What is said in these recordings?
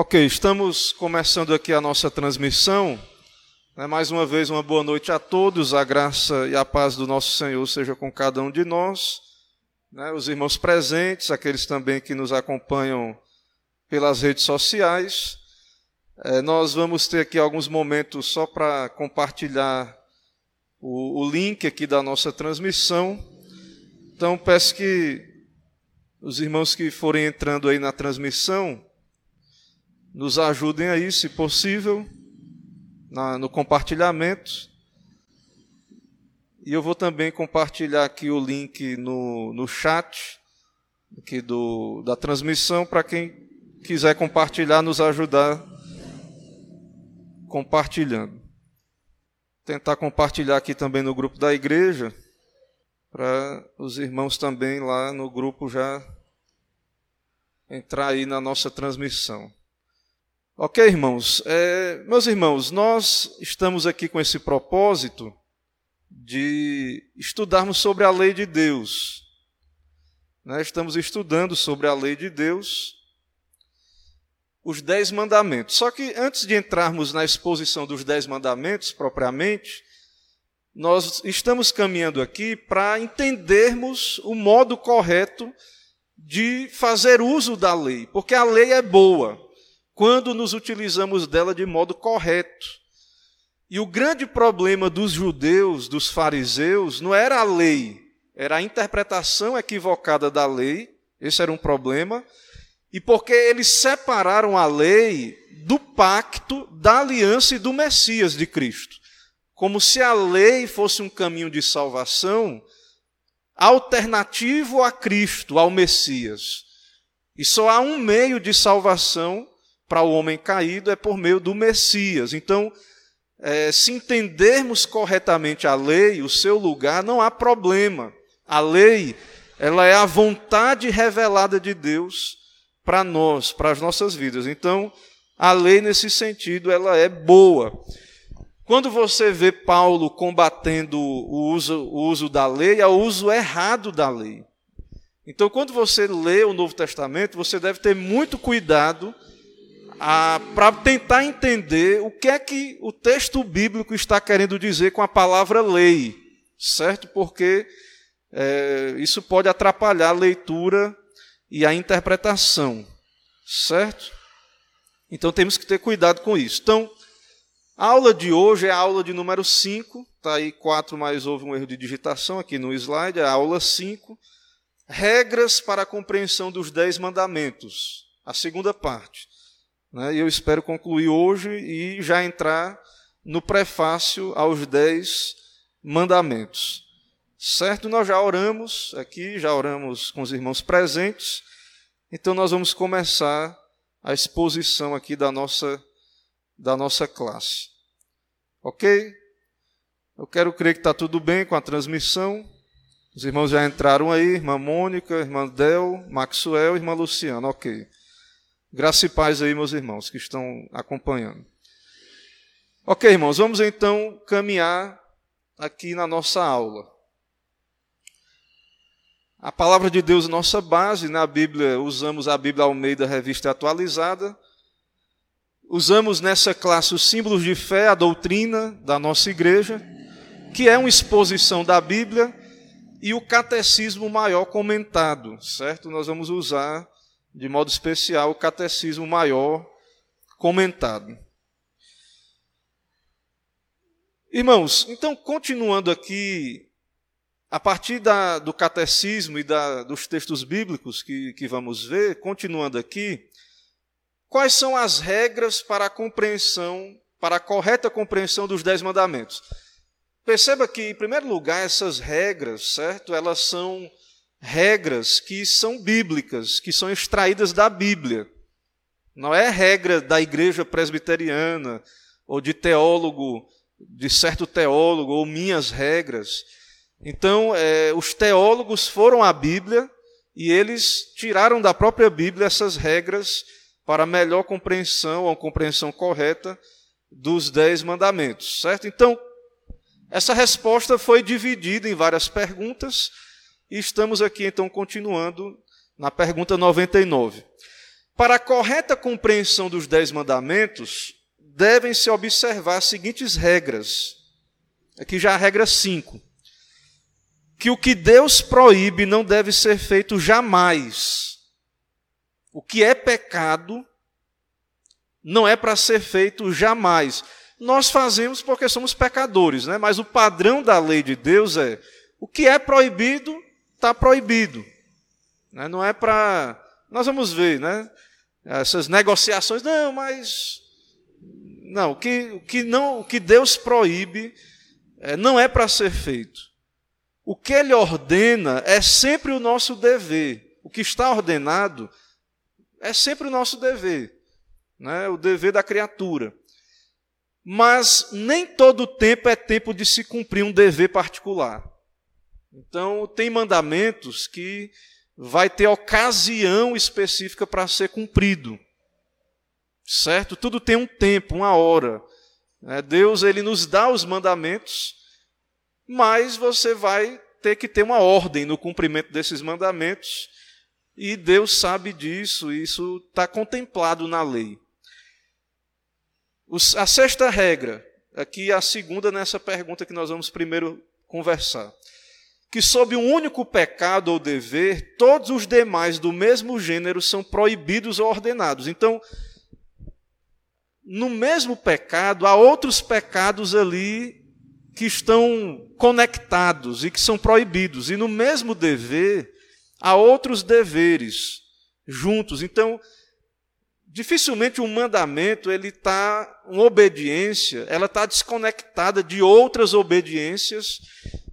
Ok, estamos começando aqui a nossa transmissão. Né, mais uma vez, uma boa noite a todos. A graça e a paz do nosso Senhor seja com cada um de nós. Né, os irmãos presentes, aqueles também que nos acompanham pelas redes sociais. É, nós vamos ter aqui alguns momentos só para compartilhar o, o link aqui da nossa transmissão. Então, peço que os irmãos que forem entrando aí na transmissão nos ajudem aí, se possível, na, no compartilhamento. E eu vou também compartilhar aqui o link no, no chat aqui do, da transmissão para quem quiser compartilhar, nos ajudar compartilhando. Tentar compartilhar aqui também no grupo da igreja, para os irmãos também lá no grupo já entrar aí na nossa transmissão. Ok, irmãos? É, meus irmãos, nós estamos aqui com esse propósito de estudarmos sobre a lei de Deus. Né? Estamos estudando sobre a lei de Deus, os Dez Mandamentos. Só que antes de entrarmos na exposição dos Dez Mandamentos propriamente, nós estamos caminhando aqui para entendermos o modo correto de fazer uso da lei, porque a lei é boa quando nos utilizamos dela de modo correto. E o grande problema dos judeus, dos fariseus, não era a lei, era a interpretação equivocada da lei, esse era um problema, e porque eles separaram a lei do pacto, da aliança e do Messias de Cristo. Como se a lei fosse um caminho de salvação alternativo a Cristo, ao Messias. E só há um meio de salvação para o homem caído é por meio do Messias. Então, é, se entendermos corretamente a lei, o seu lugar, não há problema. A lei, ela é a vontade revelada de Deus para nós, para as nossas vidas. Então, a lei nesse sentido, ela é boa. Quando você vê Paulo combatendo o uso, o uso da lei, é o uso errado da lei. Então, quando você lê o Novo Testamento, você deve ter muito cuidado para tentar entender o que é que o texto bíblico está querendo dizer com a palavra lei, certo? Porque é, isso pode atrapalhar a leitura e a interpretação, certo? Então temos que ter cuidado com isso. Então, a aula de hoje é a aula de número 5, está aí 4, mas houve um erro de digitação aqui no slide, é a aula 5, regras para a compreensão dos 10 mandamentos, a segunda parte. Né? E eu espero concluir hoje e já entrar no prefácio aos dez mandamentos. Certo? Nós já oramos aqui, já oramos com os irmãos presentes, então nós vamos começar a exposição aqui da nossa, da nossa classe. Ok? Eu quero crer que está tudo bem com a transmissão. Os irmãos já entraram aí, irmã Mônica, irmã Del, Maxwell, irmã Luciana, ok. Graça e paz aí, meus irmãos que estão acompanhando. Ok, irmãos, vamos então caminhar aqui na nossa aula. A palavra de Deus é nossa base, na Bíblia, usamos a Bíblia Almeida Revista Atualizada. Usamos nessa classe os símbolos de fé, a doutrina da nossa igreja, que é uma exposição da Bíblia, e o catecismo maior comentado, certo? Nós vamos usar de modo especial, o Catecismo Maior comentado. Irmãos, então, continuando aqui, a partir da, do catecismo e da, dos textos bíblicos que, que vamos ver, continuando aqui, quais são as regras para a compreensão, para a correta compreensão dos Dez Mandamentos? Perceba que, em primeiro lugar, essas regras, certo? Elas são regras que são bíblicas, que são extraídas da Bíblia. Não é regra da igreja presbiteriana, ou de teólogo, de certo teólogo, ou minhas regras. Então, é, os teólogos foram à Bíblia e eles tiraram da própria Bíblia essas regras para melhor compreensão, ou compreensão correta dos dez mandamentos, certo? Então, essa resposta foi dividida em várias perguntas e estamos aqui então continuando na pergunta 99. Para a correta compreensão dos dez mandamentos, devem-se observar as seguintes regras. Aqui já a regra 5. Que o que Deus proíbe não deve ser feito jamais. O que é pecado não é para ser feito jamais. Nós fazemos porque somos pecadores, né? mas o padrão da lei de Deus é: o que é proibido, está proibido. Né? Não é para. Nós vamos ver, né? essas negociações, não, mas não, o que, o que não, o que Deus proíbe é, não é para ser feito. O que Ele ordena é sempre o nosso dever. O que está ordenado é sempre o nosso dever, né? O dever da criatura. Mas nem todo tempo é tempo de se cumprir um dever particular. Então, tem mandamentos que vai ter ocasião específica para ser cumprido. Certo? Tudo tem um tempo, uma hora. É, Deus ele nos dá os mandamentos, mas você vai ter que ter uma ordem no cumprimento desses mandamentos, e Deus sabe disso, isso está contemplado na lei. A sexta regra, aqui a segunda nessa pergunta que nós vamos primeiro conversar que, sob um único pecado ou dever, todos os demais do mesmo gênero são proibidos ou ordenados. Então, no mesmo pecado, há outros pecados ali que estão conectados e que são proibidos. E no mesmo dever, há outros deveres juntos. Então, dificilmente um mandamento ele está uma obediência ela está desconectada de outras obediências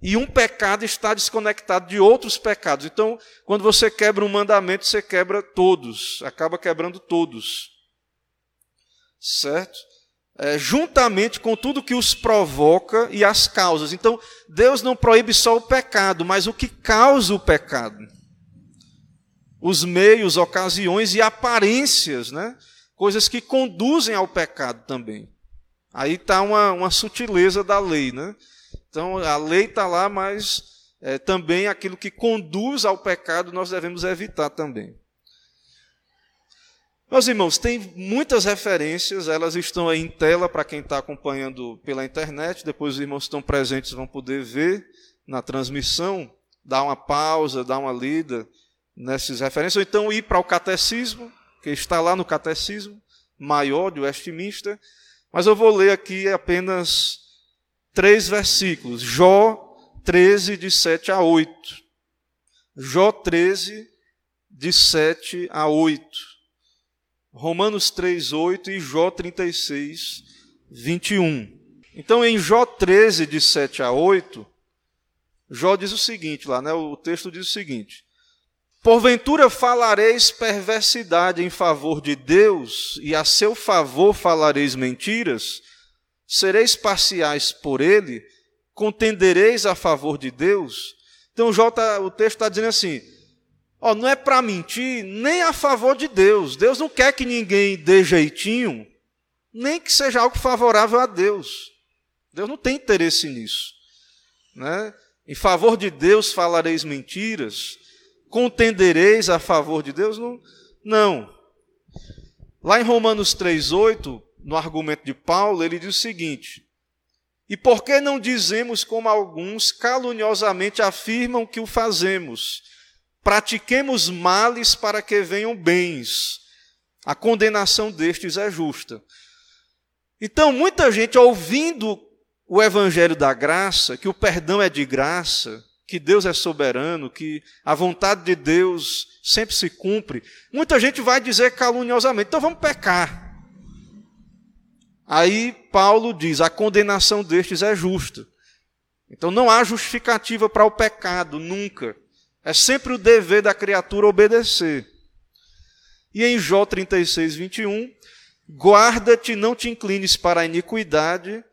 e um pecado está desconectado de outros pecados. Então, quando você quebra um mandamento, você quebra todos, acaba quebrando todos. Certo? É, juntamente com tudo que os provoca e as causas. Então, Deus não proíbe só o pecado, mas o que causa o pecado. Os meios, ocasiões e aparências, né? coisas que conduzem ao pecado também. Aí está uma, uma sutileza da lei. Né? Então, a lei está lá, mas é, também aquilo que conduz ao pecado nós devemos evitar também. Meus irmãos, tem muitas referências, elas estão aí em tela para quem está acompanhando pela internet, depois os irmãos que estão presentes vão poder ver na transmissão, dar uma pausa, dar uma lida nessas referências, ou então ir para o catecismo, que está lá no catecismo maior de Westminster, mas eu vou ler aqui apenas três versículos. Jó 13, de 7 a 8. Jó 13, de 7 a 8. Romanos 3, 8 e Jó 36, 21. Então, em Jó 13, de 7 a 8, Jó diz o seguinte lá, né? O texto diz o seguinte: Porventura falareis perversidade em favor de Deus, e a seu favor falareis mentiras? Sereis parciais por ele? Contendereis a favor de Deus? Então o texto está dizendo assim: ó, não é para mentir nem a favor de Deus. Deus não quer que ninguém dê jeitinho, nem que seja algo favorável a Deus. Deus não tem interesse nisso. Né? Em favor de Deus falareis mentiras, contendereis a favor de Deus? Não. não. Lá em Romanos 3,8, no argumento de Paulo, ele diz o seguinte: E por que não dizemos como alguns caluniosamente afirmam que o fazemos? Pratiquemos males para que venham bens. A condenação destes é justa. Então, muita gente ouvindo o evangelho da graça, que o perdão é de graça, que Deus é soberano, que a vontade de Deus sempre se cumpre, muita gente vai dizer caluniosamente: então vamos pecar. Aí Paulo diz: a condenação destes é justa. Então não há justificativa para o pecado, nunca. É sempre o dever da criatura obedecer. E em Jó 36, 21, guarda-te, não te inclines para a iniquidade,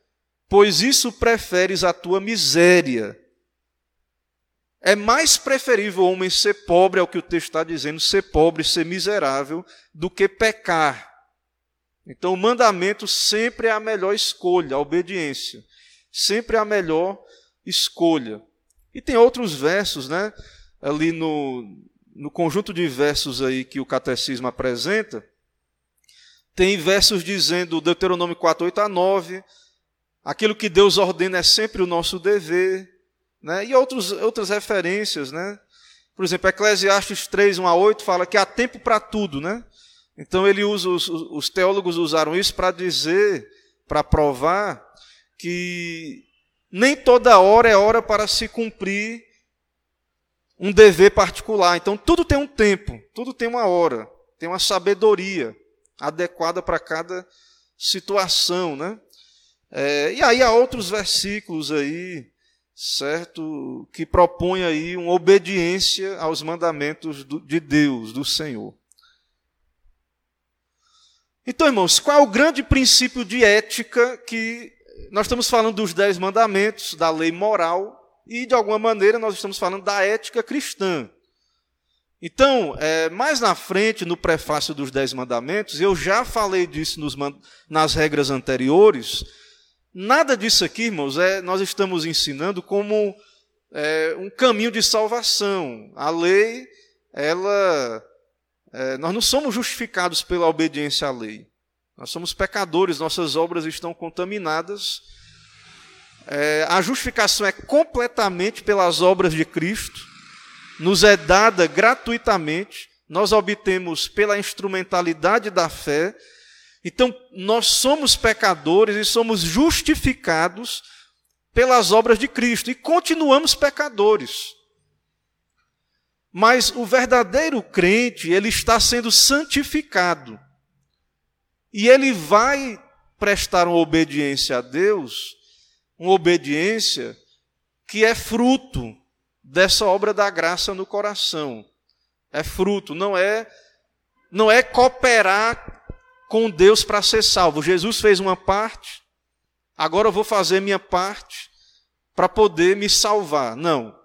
pois isso preferes a tua miséria. É mais preferível o homem ser pobre, é o que o texto está dizendo, ser pobre, ser miserável, do que pecar. Então, o mandamento sempre é a melhor escolha, a obediência. Sempre é a melhor escolha. E tem outros versos, né? Ali no, no conjunto de versos aí que o catecismo apresenta, tem versos dizendo, Deuteronômio 4, 8 a 9, aquilo que Deus ordena é sempre o nosso dever, né? e outros, outras referências. Né? Por exemplo, Eclesiastes 3, 1 a 8 fala que há tempo para tudo. Né? Então ele usa, os, os teólogos usaram isso para dizer, para provar, que nem toda hora é hora para se cumprir um dever particular. Então tudo tem um tempo, tudo tem uma hora, tem uma sabedoria adequada para cada situação, né? É, e aí há outros versículos aí, certo, que propõem aí uma obediência aos mandamentos de Deus, do Senhor. Então, irmãos, qual é o grande princípio de ética que nós estamos falando dos dez mandamentos, da lei moral, e de alguma maneira nós estamos falando da ética cristã. Então, é, mais na frente, no prefácio dos Dez Mandamentos, eu já falei disso nos, nas regras anteriores. Nada disso aqui, irmãos, é, nós estamos ensinando como é, um caminho de salvação. A lei, ela. É, nós não somos justificados pela obediência à lei. Nós somos pecadores, nossas obras estão contaminadas. É, a justificação é completamente pelas obras de Cristo nos é dada gratuitamente, nós obtemos pela instrumentalidade da fé. Então, nós somos pecadores e somos justificados pelas obras de Cristo e continuamos pecadores. Mas o verdadeiro crente, ele está sendo santificado. E ele vai prestar uma obediência a Deus, uma obediência que é fruto dessa obra da graça no coração. É fruto, não é não é cooperar com Deus para ser salvo. Jesus fez uma parte, agora eu vou fazer minha parte para poder me salvar. Não.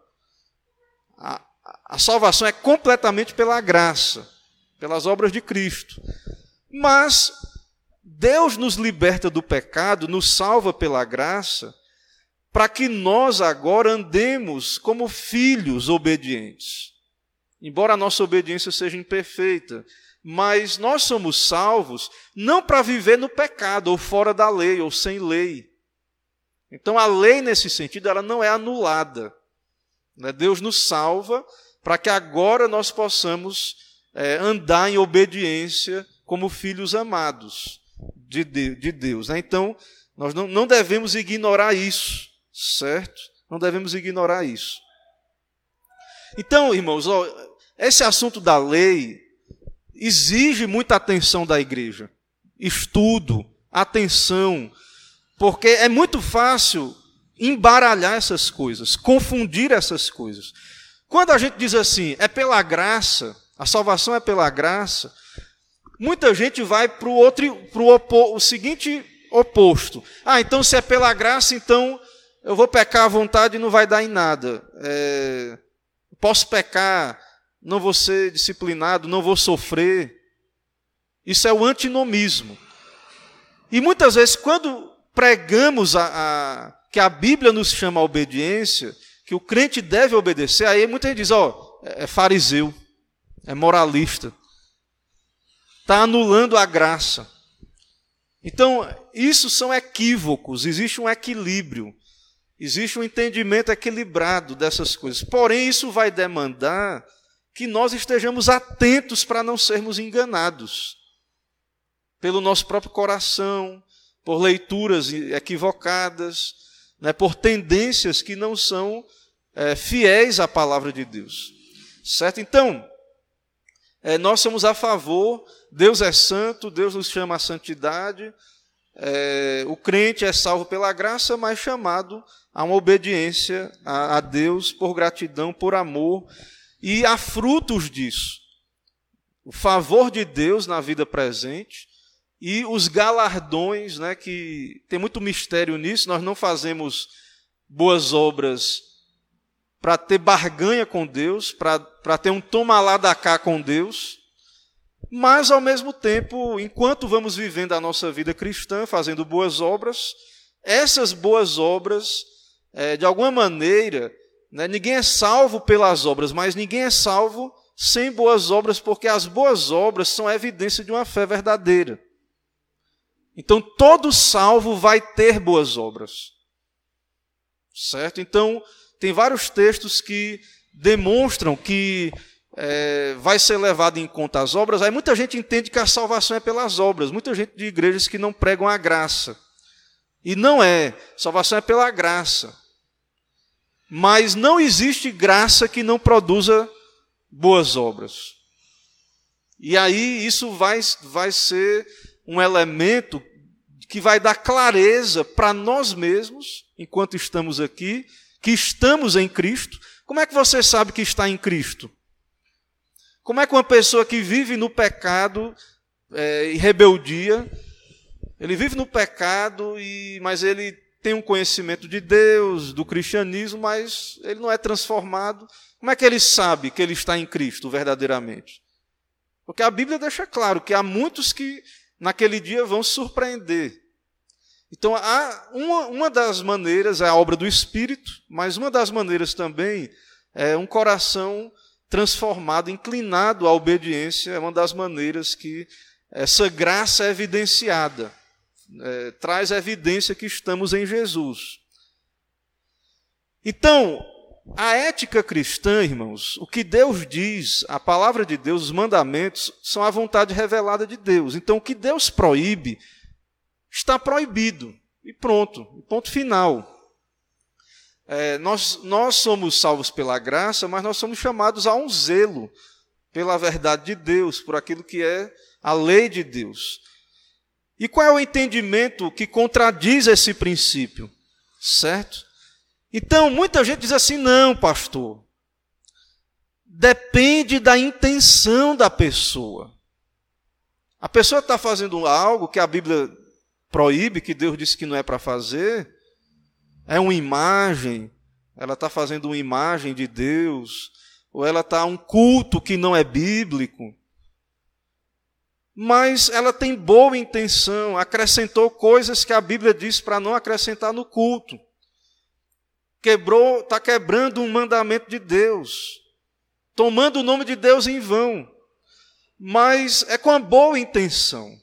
A, salvação é completamente pela graça, pelas obras de Cristo. Mas Deus nos liberta do pecado, nos salva pela graça, para que nós agora andemos como filhos obedientes. Embora a nossa obediência seja imperfeita, mas nós somos salvos não para viver no pecado, ou fora da lei, ou sem lei. Então a lei, nesse sentido, ela não é anulada. Né? Deus nos salva para que agora nós possamos é, andar em obediência como filhos amados de, Deus. Né? Então, nós não devemos ignorar isso certo? Não devemos ignorar isso. Então, irmãos, ó, esse assunto da lei exige muita atenção da igreja, estudo, atenção, porque é muito fácil embaralhar essas coisas, confundir essas coisas. Quando a gente diz assim, é pela graça, a salvação é pela graça, muita gente vai para o outro, pro o seguinte oposto. Ah, então se é pela graça, então eu vou pecar à vontade e não vai dar em nada. É, posso pecar, não vou ser disciplinado, não vou sofrer. Isso é o antinomismo. E muitas vezes, quando pregamos a, a, que a Bíblia nos chama obediência, que o crente deve obedecer, aí muita gente diz: ó, oh, é fariseu, é moralista, está anulando a graça. Então, isso são equívocos, existe um equilíbrio. Existe um entendimento equilibrado dessas coisas. Porém, isso vai demandar que nós estejamos atentos para não sermos enganados pelo nosso próprio coração, por leituras equivocadas, né, por tendências que não são é, fiéis à palavra de Deus. Certo? Então, é, nós somos a favor, Deus é santo, Deus nos chama à santidade, é, o crente é salvo pela graça, mas chamado a uma obediência a, a Deus por gratidão, por amor, e há frutos disso. O favor de Deus na vida presente e os galardões, né, que tem muito mistério nisso, nós não fazemos boas obras para ter barganha com Deus, para ter um toma lá da cá com Deus, mas ao mesmo tempo, enquanto vamos vivendo a nossa vida cristã, fazendo boas obras, essas boas obras é, de alguma maneira, né, ninguém é salvo pelas obras, mas ninguém é salvo sem boas obras, porque as boas obras são a evidência de uma fé verdadeira. Então, todo salvo vai ter boas obras. Certo? Então, tem vários textos que demonstram que é, vai ser levado em conta as obras. Aí muita gente entende que a salvação é pelas obras. Muita gente de igrejas que não pregam a graça. E não é. Salvação é pela graça. Mas não existe graça que não produza boas obras. E aí isso vai, vai ser um elemento que vai dar clareza para nós mesmos, enquanto estamos aqui, que estamos em Cristo. Como é que você sabe que está em Cristo? Como é que uma pessoa que vive no pecado é, e rebeldia, ele vive no pecado, e, mas ele tem um conhecimento de Deus, do cristianismo, mas ele não é transformado. Como é que ele sabe que ele está em Cristo verdadeiramente? Porque a Bíblia deixa claro que há muitos que naquele dia vão surpreender. Então, há uma, uma das maneiras é a obra do Espírito, mas uma das maneiras também é um coração transformado, inclinado à obediência, é uma das maneiras que essa graça é evidenciada, é, traz evidência que estamos em Jesus. Então, a ética cristã, irmãos, o que Deus diz, a palavra de Deus, os mandamentos, são a vontade revelada de Deus. Então, o que Deus proíbe, está proibido. E pronto, ponto final. É, nós, nós somos salvos pela graça, mas nós somos chamados a um zelo pela verdade de Deus, por aquilo que é a lei de Deus. E qual é o entendimento que contradiz esse princípio? Certo? Então, muita gente diz assim: não, pastor. Depende da intenção da pessoa. A pessoa está fazendo algo que a Bíblia proíbe, que Deus disse que não é para fazer, é uma imagem, ela está fazendo uma imagem de Deus, ou ela está um culto que não é bíblico. Mas ela tem boa intenção, acrescentou coisas que a Bíblia diz para não acrescentar no culto. Quebrou, está quebrando um mandamento de Deus, tomando o nome de Deus em vão. Mas é com a boa intenção.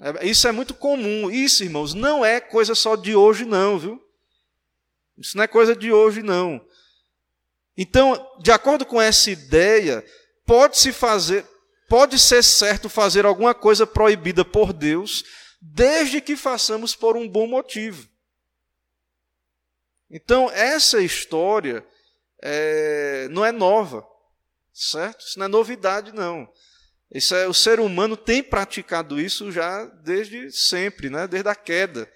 É, isso é muito comum. Isso, irmãos, não é coisa só de hoje, não, viu? Isso não é coisa de hoje, não. Então, de acordo com essa ideia, pode-se fazer, pode ser certo fazer alguma coisa proibida por Deus, desde que façamos por um bom motivo. Então, essa história é, não é nova, certo? Isso não é novidade, não. Isso é, o ser humano tem praticado isso já desde sempre, né? desde a queda.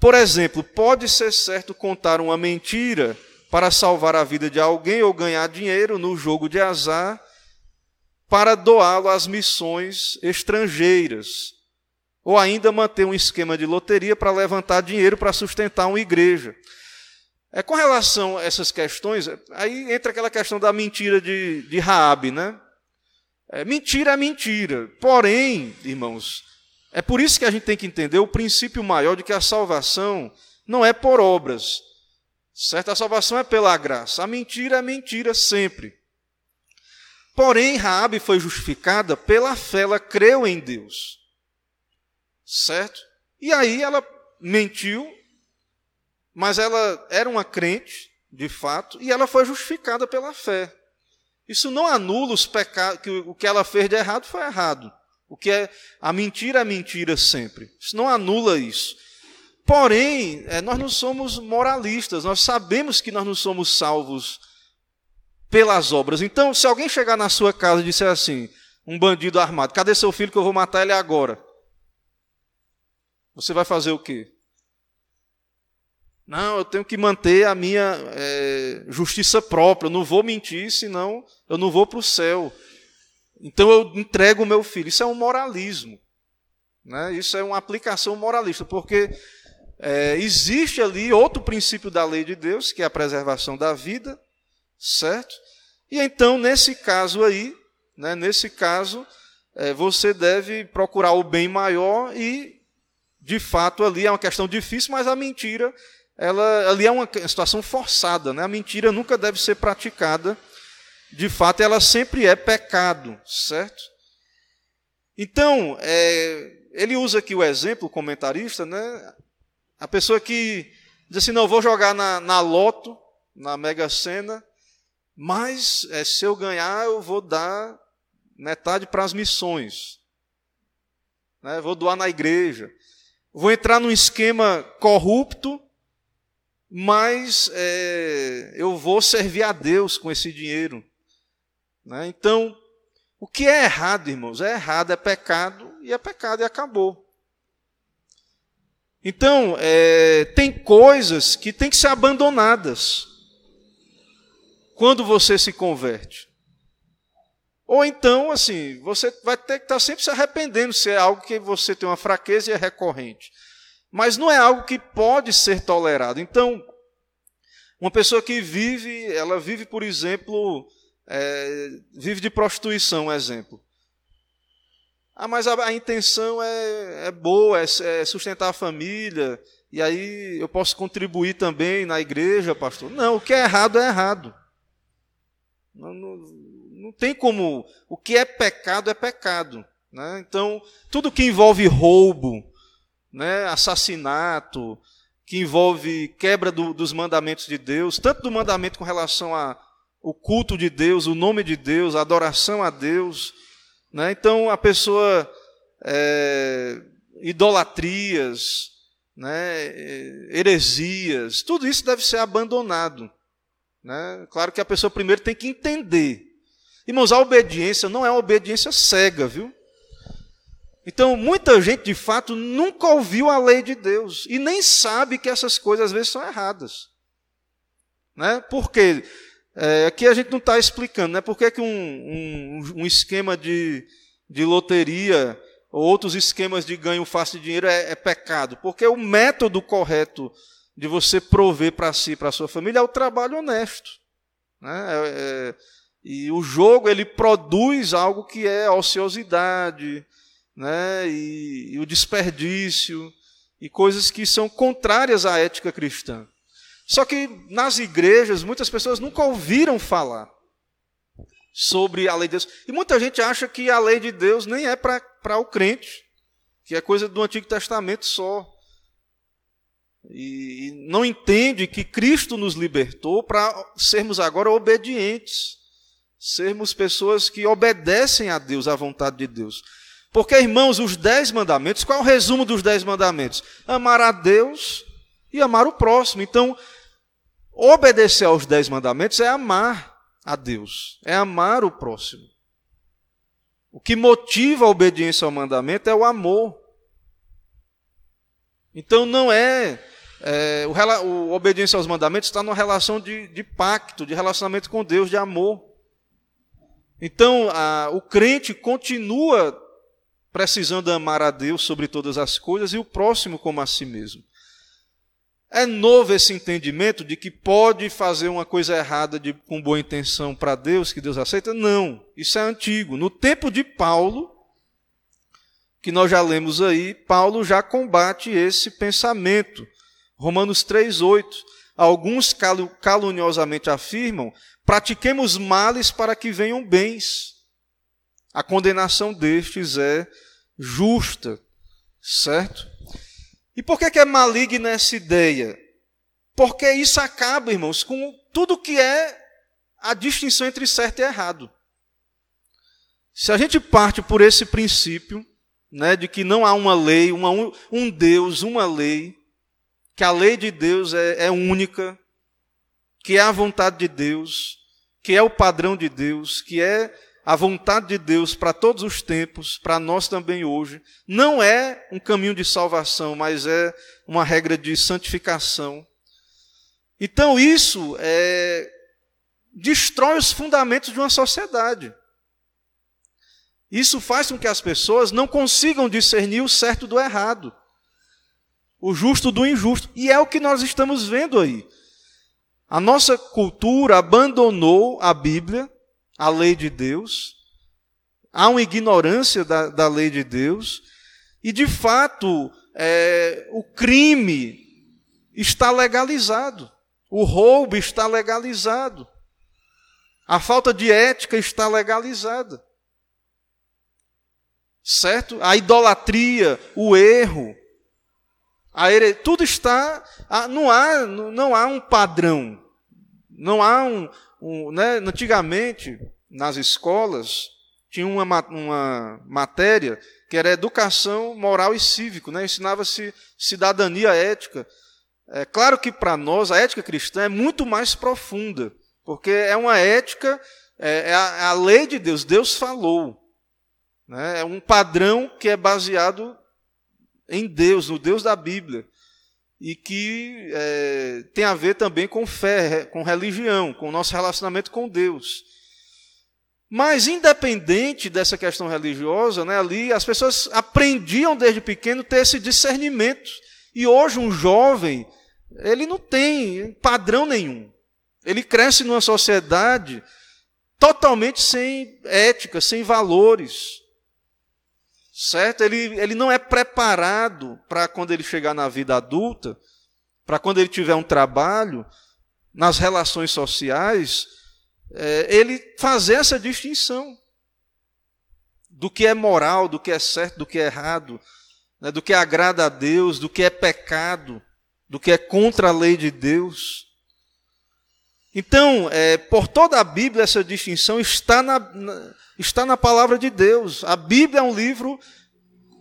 Por exemplo, pode ser certo contar uma mentira para salvar a vida de alguém ou ganhar dinheiro no jogo de azar para doá-lo às missões estrangeiras. Ou ainda manter um esquema de loteria para levantar dinheiro para sustentar uma igreja. É, com relação a essas questões, aí entra aquela questão da mentira de, de Raabe, né? É, mentira é mentira. Porém, irmãos, é por isso que a gente tem que entender o princípio maior de que a salvação não é por obras. Certo? A salvação é pela graça. A mentira é mentira sempre. Porém, Raabe foi justificada pela fé, ela creu em Deus. Certo? E aí ela mentiu, mas ela era uma crente, de fato, e ela foi justificada pela fé. Isso não anula os pecados, que o que ela fez de errado foi errado. O que é a mentira é mentira sempre. Isso não anula isso. Porém, é, nós não somos moralistas, nós sabemos que nós não somos salvos pelas obras. Então, se alguém chegar na sua casa e disser assim, um bandido armado, cadê seu filho que eu vou matar ele agora? Você vai fazer o quê? Não, eu tenho que manter a minha é, justiça própria, eu não vou mentir, senão eu não vou para o céu. Então eu entrego o meu filho. Isso é um moralismo. Né? Isso é uma aplicação moralista, porque é, existe ali outro princípio da lei de Deus, que é a preservação da vida, certo? E então, nesse caso aí, né, nesse caso, é, você deve procurar o bem maior e, de fato, ali é uma questão difícil, mas a mentira ela ali é uma situação forçada, né? A mentira nunca deve ser praticada de fato, ela sempre é pecado, certo? Então, é, ele usa aqui o exemplo, o comentarista, né? A pessoa que diz assim: não, vou jogar na, na loto, na Mega Sena, mas é, se eu ganhar, eu vou dar metade para as missões. Né? Vou doar na igreja. Vou entrar num esquema corrupto, mas é, eu vou servir a Deus com esse dinheiro. Né? Então, o que é errado, irmãos? É errado, é pecado, e é pecado e acabou. Então, é, tem coisas que têm que ser abandonadas quando você se converte. Ou então, assim, você vai ter que estar sempre se arrependendo se é algo que você tem uma fraqueza e é recorrente. Mas não é algo que pode ser tolerado. Então, uma pessoa que vive, ela vive, por exemplo, é, vive de prostituição, exemplo. Ah, mas a, a intenção é, é boa, é, é, sustentar a família, e aí eu posso contribuir também na igreja, pastor. Não, o que é errado é errado. Não, não, não tem como. O que é pecado é pecado. Né? Então, tudo que envolve roubo, né, assassinato, que envolve quebra do, dos mandamentos de Deus, tanto do mandamento com relação ao culto de Deus, o nome de Deus, a adoração a Deus, né? Então, a pessoa, é, idolatrias, né, heresias, tudo isso deve ser abandonado. Né? Claro que a pessoa primeiro tem que entender. Irmãos, a obediência não é uma obediência cega, viu? Então, muita gente, de fato, nunca ouviu a lei de Deus e nem sabe que essas coisas às vezes são erradas. Né? Por quê? É, aqui a gente não está explicando, né? Por que, que um, um, um, esquema de, de loteria ou outros esquemas de ganho fácil de dinheiro é, é pecado? Porque o método correto de você prover para si, para a sua família, é o trabalho honesto. Né? É, é, e o jogo ele produz algo que é ociosidade, né? e, e o desperdício, e coisas que são contrárias à ética cristã. Só que nas igrejas, muitas pessoas nunca ouviram falar sobre a lei de Deus. E muita gente acha que a lei de Deus nem é para o crente, que é coisa do Antigo Testamento só. E, e não entende que Cristo nos libertou para sermos agora obedientes, sermos pessoas que obedecem a Deus, à vontade de Deus. Porque, irmãos, os dez mandamentos, qual é o resumo dos dez mandamentos? Amar a Deus e amar o próximo. Então, Obedecer aos dez mandamentos é amar a Deus, é amar o próximo. O que motiva a obediência ao mandamento é o amor. Então não é, é o, o, obediência aos mandamentos está numa relação de, de, pacto, de relacionamento com Deus, de amor. Então a, o crente continua precisando amar a Deus sobre todas as coisas e o próximo como a si mesmo. É novo esse entendimento de que pode fazer uma coisa errada de, com boa intenção para Deus, que Deus aceita? Não, isso é antigo. No tempo de Paulo, que nós já lemos aí, Paulo já combate esse pensamento. Romanos 3,8. Alguns caluniosamente afirmam: pratiquemos males para que venham bens. A condenação destes é justa, certo? E por que, é maligna essa ideia? Porque isso acaba, irmãos, com tudo que é a distinção entre certo e errado. Se a gente parte por esse princípio, né, de que não há uma lei, uma, um Deus, uma lei, que a lei de Deus é, é única, que é a vontade de Deus, que é o padrão de Deus, que é a vontade de Deus para todos os tempos, para nós também hoje, não é um caminho de salvação, mas é uma regra de santificação. Então isso é, destrói os fundamentos de uma sociedade. Isso faz com que as pessoas não consigam discernir o certo do errado, o justo do injusto. E é o que nós estamos vendo aí. A nossa cultura abandonou a Bíblia a lei de Deus, há uma ignorância da, da lei de Deus, e de fato é, o crime está legalizado, o roubo está legalizado, A falta de ética está legalizada. Certo? A idolatria, o erro, tudo está. Não há, não há um padrão. Não há um. Um né? Antigamente, nas escolas, tinha uma, uma matéria que era educação moral e cívico, né? ensinava-se cidadania ética. É claro que para nós a ética cristã é muito mais profunda, porque é uma ética, é, é a, é a lei de Deus, Deus falou. Né? É um padrão que é baseado em Deus, no Deus da Bíblia, e que é, tem a ver também com fé, com religião, com o nosso relacionamento com Deus. Mas, independente dessa questão religiosa, né, ali as pessoas aprendiam desde pequeno ter esse discernimento. E hoje um jovem, ele não tem padrão nenhum. Ele cresce numa sociedade totalmente sem ética, sem valores. Certo? Ele, ele não é preparado para quando ele chegar na vida adulta, para quando ele tiver um trabalho, nas relações sociais, é, ele fazer essa distinção do que é moral, do que é certo, do que é errado, né, do que agrada a Deus, do que é pecado, do que é contra a lei de Deus. Então, é, por toda a Bíblia, essa distinção está na, na, está na palavra de Deus. A Bíblia é um livro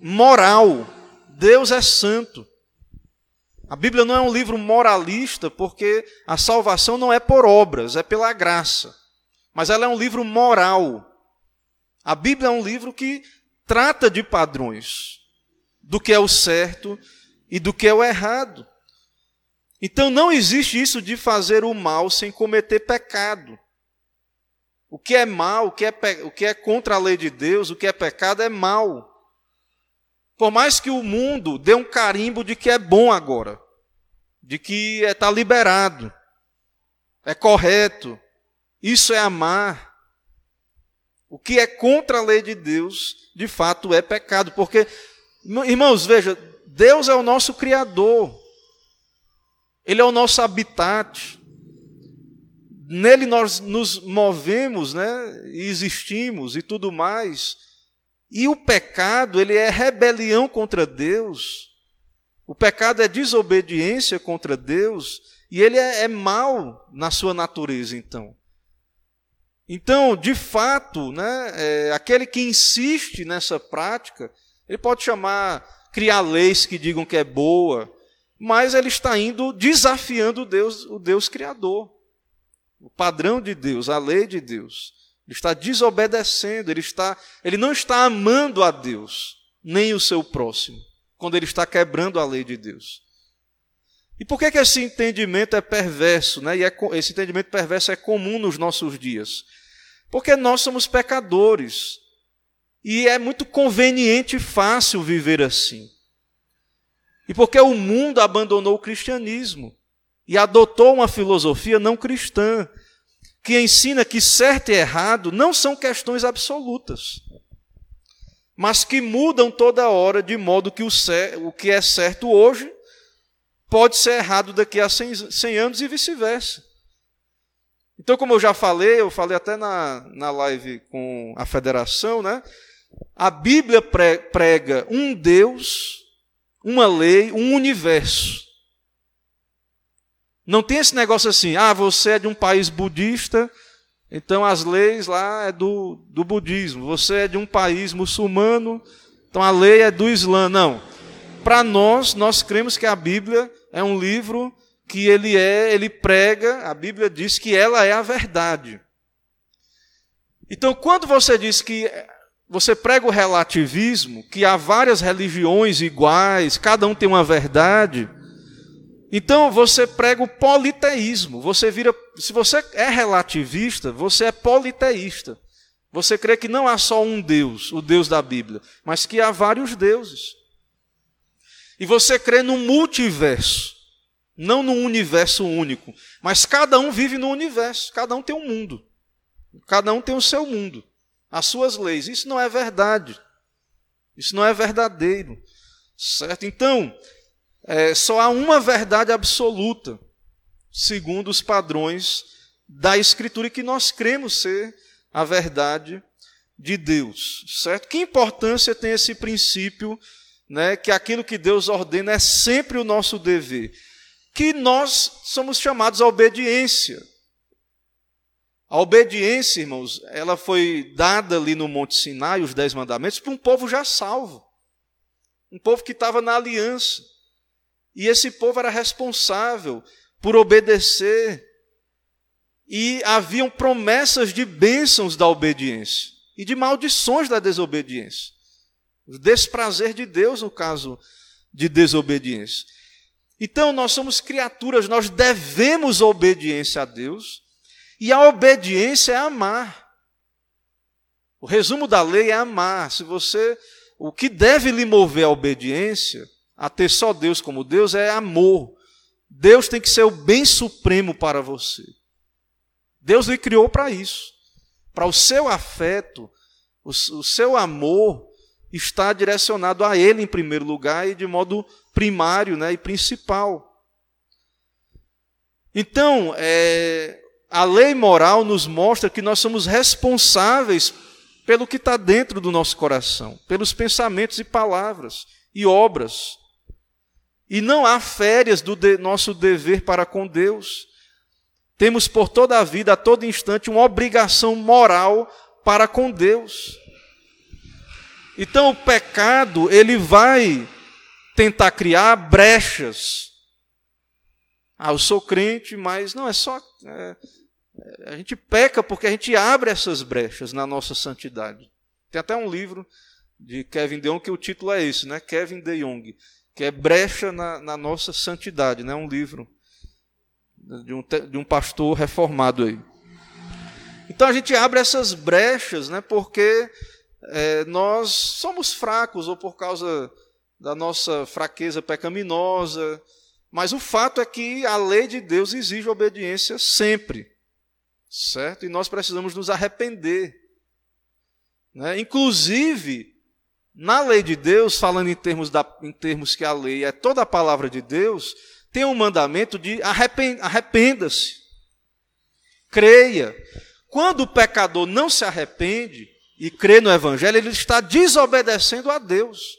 moral. Deus é santo. A Bíblia não é um livro moralista, porque a salvação não é por obras, é pela graça mas ela é um livro moral. A Bíblia é um livro que trata de padrões, do que é o certo e do que é o errado. Então não existe isso de fazer o mal sem cometer pecado. O que é mal, o que é, o que é contra a lei de Deus, o que é pecado é mal. Por mais que o mundo dê um carimbo de que é bom agora, de que está é, liberado, é correto, isso é amar. O que é contra a lei de Deus, de fato é pecado, porque, irmãos, veja, Deus é o nosso Criador, Ele é o nosso habitat, nele nós nos movemos, né, e existimos e tudo mais, e o pecado, ele é rebelião contra Deus, o pecado é desobediência contra Deus, e ele é, é mal na sua natureza, então. Então, de fato, né, é, aquele que insiste nessa prática, ele pode chamar, criar leis que digam que é boa, mas ele está indo desafiando Deus, o Deus Criador, o padrão de Deus, a lei de Deus. Ele está desobedecendo, ele, está, ele não está amando a Deus, nem o seu próximo, quando ele está quebrando a lei de Deus. E por que, que esse entendimento é perverso? Né? E é, esse entendimento perverso é comum nos nossos dias? Porque nós somos pecadores. E é muito conveniente e fácil viver assim. E porque o mundo abandonou o cristianismo e adotou uma filosofia não cristã, que ensina que certo e errado não são questões absolutas, mas que mudam toda hora, de modo que o, que é certo hoje pode ser errado daqui a 100 anos e vice-versa. Então, como eu já falei, eu falei até na, na live com a federação, né? A Bíblia prega um Deus, uma lei, um universo. Não tem esse negócio assim, ah, você é de um país budista, então as leis lá é do, do budismo. Você é de um país muçulmano, então a lei é do Islã. Não. Para nós, nós cremos que a Bíblia é um livro que ele é, ele prega, a Bíblia diz que ela é a verdade. Então, quando você diz que você prega o relativismo, que há várias religiões iguais, cada um tem uma verdade, então você prega o politeísmo. Você vira, se você é relativista, você é politeísta. Você crê que não há só um Deus, o Deus da Bíblia, mas que há vários deuses. E você crê no multiverso não num universo único, mas cada um vive no universo, cada um tem um mundo, cada um tem o seu mundo, as suas leis. Isso não é verdade, isso não é verdadeiro, certo? Então, é, só há uma verdade absoluta, segundo os padrões da Escritura que nós cremos ser a verdade de Deus, certo? Que importância tem esse princípio, né, que aquilo que Deus ordena é sempre o nosso dever, que nós somos chamados à obediência. A obediência, irmãos, ela foi dada ali no Monte Sinai, os Dez Mandamentos, para um povo já salvo, um povo que estava na aliança. E esse povo era responsável por obedecer. E haviam promessas de bênçãos da obediência e de maldições da desobediência. O desprazer de Deus no caso de desobediência. Então, nós somos criaturas, nós devemos obediência a Deus, e a obediência é amar. O resumo da lei é amar. Se você, o que deve lhe mover a obediência, a ter só Deus como Deus, é amor. Deus tem que ser o bem supremo para você. Deus lhe criou para isso. Para o seu afeto, o, o seu amor está direcionado a Ele em primeiro lugar e de modo primário né, e principal. Então, é, a lei moral nos mostra que nós somos responsáveis pelo que está dentro do nosso coração, pelos pensamentos e palavras e obras. E não há férias do de, nosso dever para com Deus. Temos por toda a vida, a todo instante, uma obrigação moral para com Deus. Então o pecado, ele vai tentar criar brechas. Ah, eu sou crente, mas não é só. É, a gente peca porque a gente abre essas brechas na nossa santidade. Tem até um livro de Kevin De Jong que o título é esse, né? Kevin De Jong, que é Brecha na, na Nossa Santidade, né? Um livro de um, de um pastor reformado aí. Então a gente abre essas brechas, né? Porque é, nós somos fracos ou por causa da nossa fraqueza pecaminosa, mas o fato é que a lei de Deus exige obediência sempre certo? E nós precisamos nos arrepender. Né? Inclusive, na lei de Deus, falando em termos, da, em termos que a lei é toda a palavra de Deus, tem um mandamento de arrependa-se, creia. Quando o pecador não se arrepende e crê no Evangelho, ele está desobedecendo a Deus.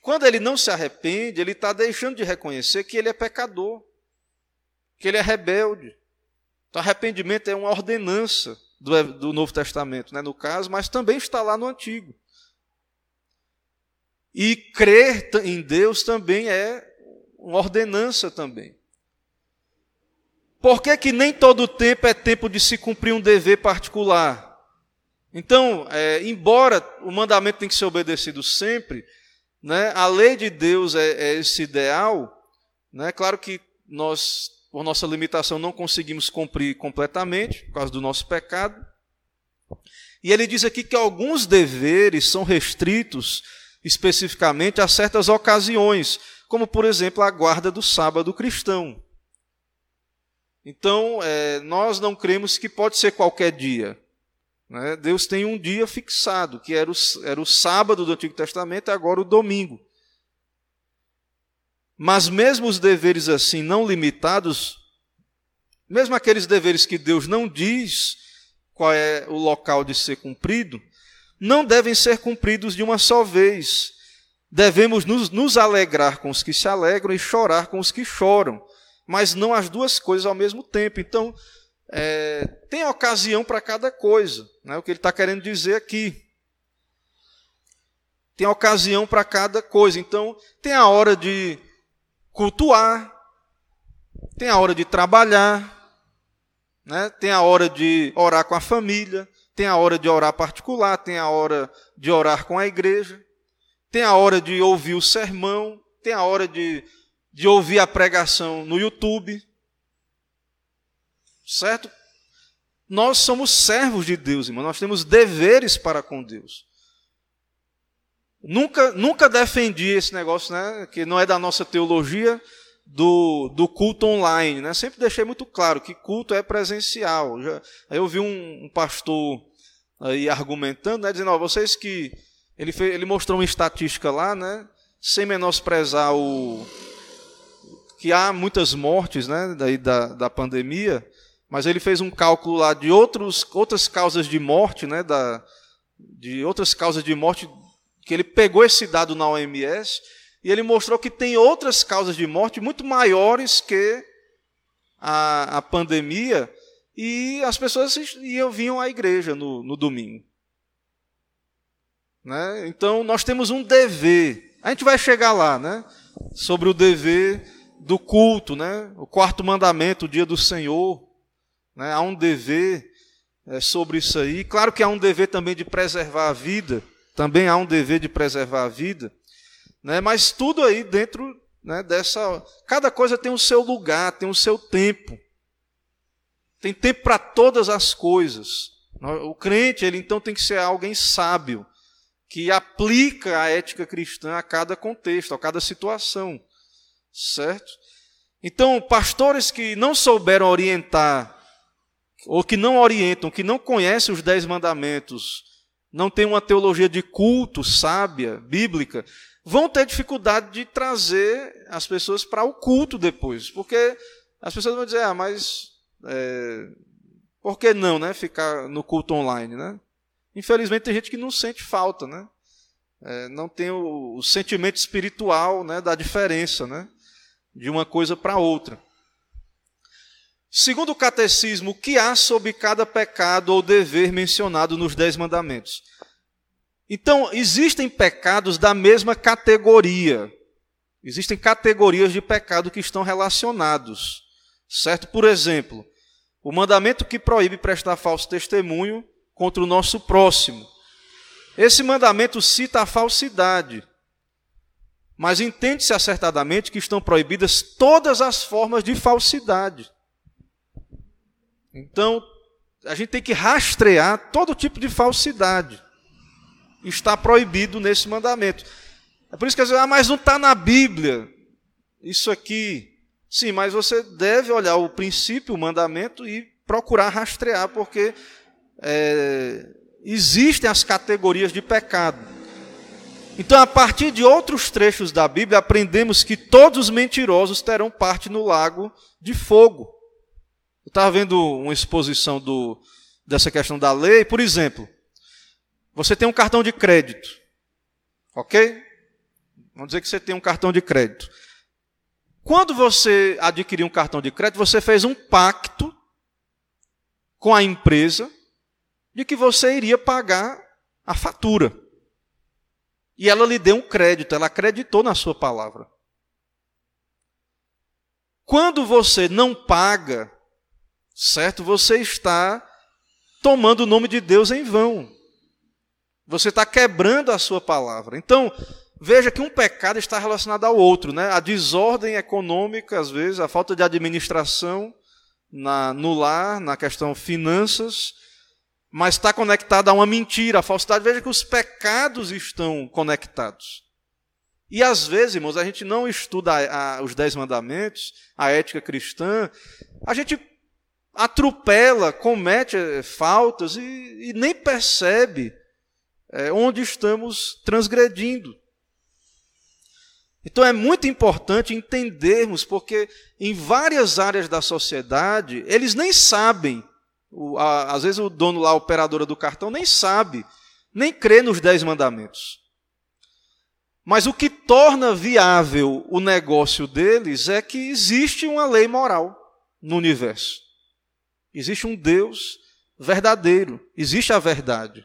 Quando ele não se arrepende, ele está deixando de reconhecer que ele é pecador, que ele é rebelde. Então, arrependimento é uma ordenança do, do Novo Testamento, né, no caso, mas também está lá no Antigo. E crer em Deus também é uma ordenança também. Por que, que nem todo tempo é tempo de se cumprir um dever particular? Então, é, embora o mandamento tem que ser obedecido sempre, né, a lei de Deus é, é esse ideal. Né, claro que nós por nossa limitação, não conseguimos cumprir completamente, por causa do nosso pecado. E ele diz aqui que alguns deveres são restritos especificamente a certas ocasiões, como, por exemplo, a guarda do sábado cristão. Então, é, nós não cremos que pode ser qualquer dia. Né? Deus tem um dia fixado, que era o, era o sábado do Antigo Testamento e agora o domingo. Mas mesmo os deveres assim não limitados, mesmo aqueles deveres que Deus não diz qual é o local de ser cumprido, não devem ser cumpridos de uma só vez. Devemos nos, nos, alegrar com os que se alegram e chorar com os que choram, mas não as duas coisas ao mesmo tempo. Então, é, tem ocasião para cada coisa, né? o que ele está querendo dizer aqui. Tem ocasião para cada coisa. Então, tem a hora de cultuar, tem a hora de trabalhar, né? tem a hora de orar com a família, tem a hora de orar particular, tem a hora de orar com a igreja, tem a hora de ouvir o sermão, tem a hora de, de ouvir a pregação no YouTube. Certo? Nós somos servos de Deus, irmão. Nós temos deveres para com Deus. Nunca, nunca defendi esse negócio, né, que não é da nossa teologia, do, do culto online. Né? Sempre deixei muito claro que culto é presencial. Já, aí eu vi um, um pastor aí argumentando, né, dizendo, ó, vocês que. Ele, fez, ele mostrou uma estatística lá, né, sem menosprezar o. que há muitas mortes né, daí da, da pandemia, mas ele fez um cálculo lá de outros, outras causas de morte, né, da, de outras causas de morte, que ele pegou esse dado na OMS e ele mostrou que tem outras causas de morte muito maiores que a, a pandemia e as pessoas iam, vinham à igreja no, no domingo. Né? Então nós temos um dever. A gente vai chegar lá, né? Sobre o dever do culto, né? O quarto mandamento, o dia do Senhor. Né? Há um dever é, sobre isso aí. Claro que há um dever também de preservar a vida. Também há um dever de preservar a vida. Né? Mas tudo aí dentro né, dessa. Cada coisa tem o seu lugar, tem o seu tempo. Tem tempo para todas as coisas. O crente, ele então tem que ser alguém sábio, que aplica a ética cristã a cada contexto, a cada situação. Certo? Então, pastores que não souberam orientar, ou que não orientam, que não conhecem os dez mandamentos, não têm uma teologia de culto sábia, bíblica, vão ter dificuldade de trazer as pessoas para o culto depois, porque as pessoas vão dizer, ah, mas é, por que não, né? Ficar no culto online, né? Infelizmente tem gente que não sente falta, né? É, não tem o, o, sentimento espiritual, né, da diferença, né? De uma coisa para outra. Segundo o catecismo, o que há sobre cada pecado ou dever mencionado nos Dez Mandamentos? Então, existem pecados da mesma categoria. Existem categorias de pecado que estão relacionados. Certo? Por exemplo, o mandamento que proíbe prestar falso testemunho contra o nosso próximo. Esse mandamento cita a falsidade. Mas entende-se acertadamente que estão proibidas todas as formas de falsidade. Então, a gente tem que rastrear todo tipo de falsidade está proibido nesse mandamento. É por isso que às vezes, ah, mas não está na Bíblia. Isso aqui. Sim, mas você deve olhar o princípio, o mandamento e procurar rastrear, porque é, existem as categorias de pecado. Então, a partir de outros trechos da Bíblia, aprendemos que todos os mentirosos terão parte no lago de fogo. Eu estava vendo uma exposição do, dessa questão da lei, por exemplo, você tem um cartão de crédito. Ok? Vamos dizer que você tem um cartão de crédito. Quando você adquiriu um cartão de crédito, você fez um pacto com a empresa de que você iria pagar a fatura. E ela lhe deu um crédito, ela acreditou na sua palavra. Quando você não paga, certo? Você está tomando o nome de Deus em vão. Você está quebrando a sua palavra. Então, veja que um pecado está relacionado ao outro, né? A desordem econômica, às vezes, a falta de administração na, no lar, na questão finanças, mas está conectada a uma mentira, a falsidade. Veja que os pecados estão conectados. E às vezes, irmãos, a gente não estuda a, a, os dez mandamentos, a ética cristã, a gente atropela, comete eh, faltas e, e nem percebe é, onde estamos transgredindo. Então é muito importante entendermos, porque em várias áreas da sociedade, eles nem sabem, o, a, às vezes o dono lá, a operadora do cartão, nem sabe, nem crê nos dez mandamentos. Mas o que torna viável o negócio deles é que existe uma lei moral no universo. Existe um Deus verdadeiro, existe a verdade.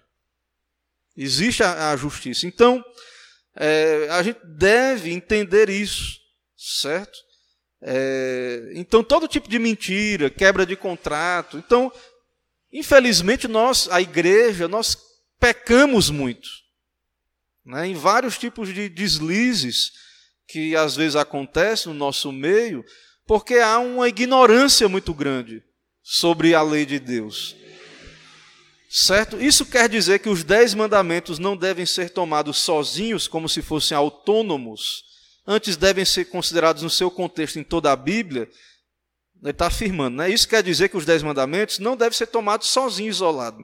Existe a, a justiça. Então, é, a gente deve entender isso, certo? É, então, todo tipo de mentira, quebra de contrato. Então, infelizmente, nós, a igreja, nós pecamos muito. Né, em vários tipos de deslizes que às vezes acontecem no nosso meio, porque há uma ignorância muito grande sobre a lei de Deus. Certo? Isso quer dizer que os dez mandamentos não devem ser tomados sozinhos, como se fossem autônomos, antes devem ser considerados no seu contexto em toda a Bíblia. Ele está afirmando, né? Isso quer dizer que os dez mandamentos não devem ser tomados sozinhos, isolados,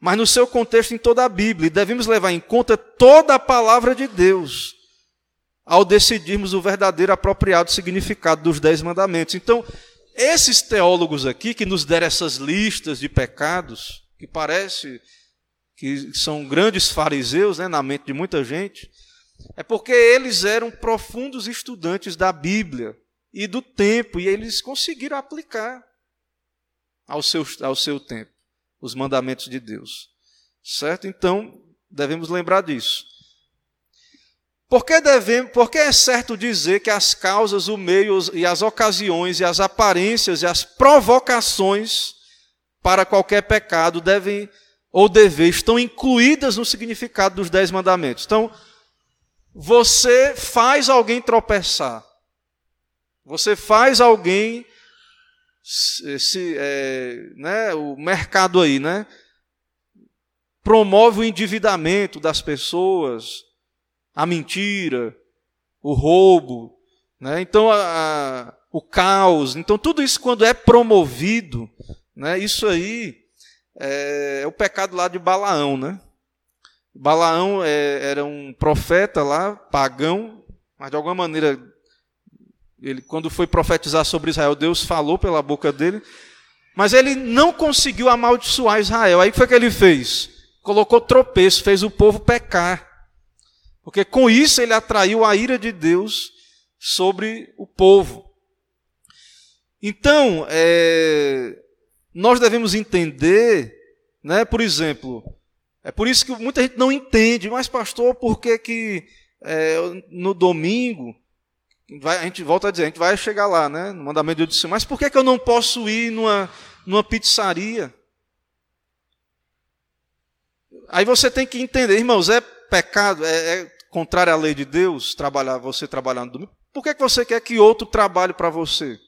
mas no seu contexto em toda a Bíblia. E devemos levar em conta toda a palavra de Deus ao decidirmos o verdadeiro apropriado significado dos dez mandamentos. Então, esses teólogos aqui que nos deram essas listas de pecados, que parece que são grandes fariseus né, na mente de muita gente, é porque eles eram profundos estudantes da Bíblia e do tempo, e eles conseguiram aplicar ao seu, ao seu tempo os mandamentos de Deus. Certo? Então, devemos lembrar disso. Por que, devemos, por que é certo dizer que as causas, o meio e as ocasiões e as aparências e as provocações para qualquer pecado devem ou dever estão incluídas no significado dos dez mandamentos? Então, você faz alguém tropeçar, você faz alguém se, é, né, o mercado aí, né, promove o endividamento das pessoas, a mentira, o roubo, né? então a, a, o caos. Então, tudo isso, quando é promovido, né? isso aí é, é o pecado lá de Balaão. Né? Balaão é, era um profeta lá, pagão, mas de alguma maneira, ele, quando foi profetizar sobre Israel, Deus falou pela boca dele, mas ele não conseguiu amaldiçoar Israel. Aí o que foi que ele fez? Colocou tropeço, fez o povo pecar. Porque com isso ele atraiu a ira de Deus sobre o povo. Então, é, nós devemos entender, né, por exemplo, é por isso que muita gente não entende, mas pastor, por que, que é, no domingo, vai, a gente volta a dizer, a gente vai chegar lá, né, no mandamento de Deus, mas por que, que eu não posso ir numa, numa pizzaria? Aí você tem que entender, irmãos, é pecado, é, é contrário à lei de Deus, trabalhar você trabalhar no domingo, por que, que você quer que outro trabalhe para você?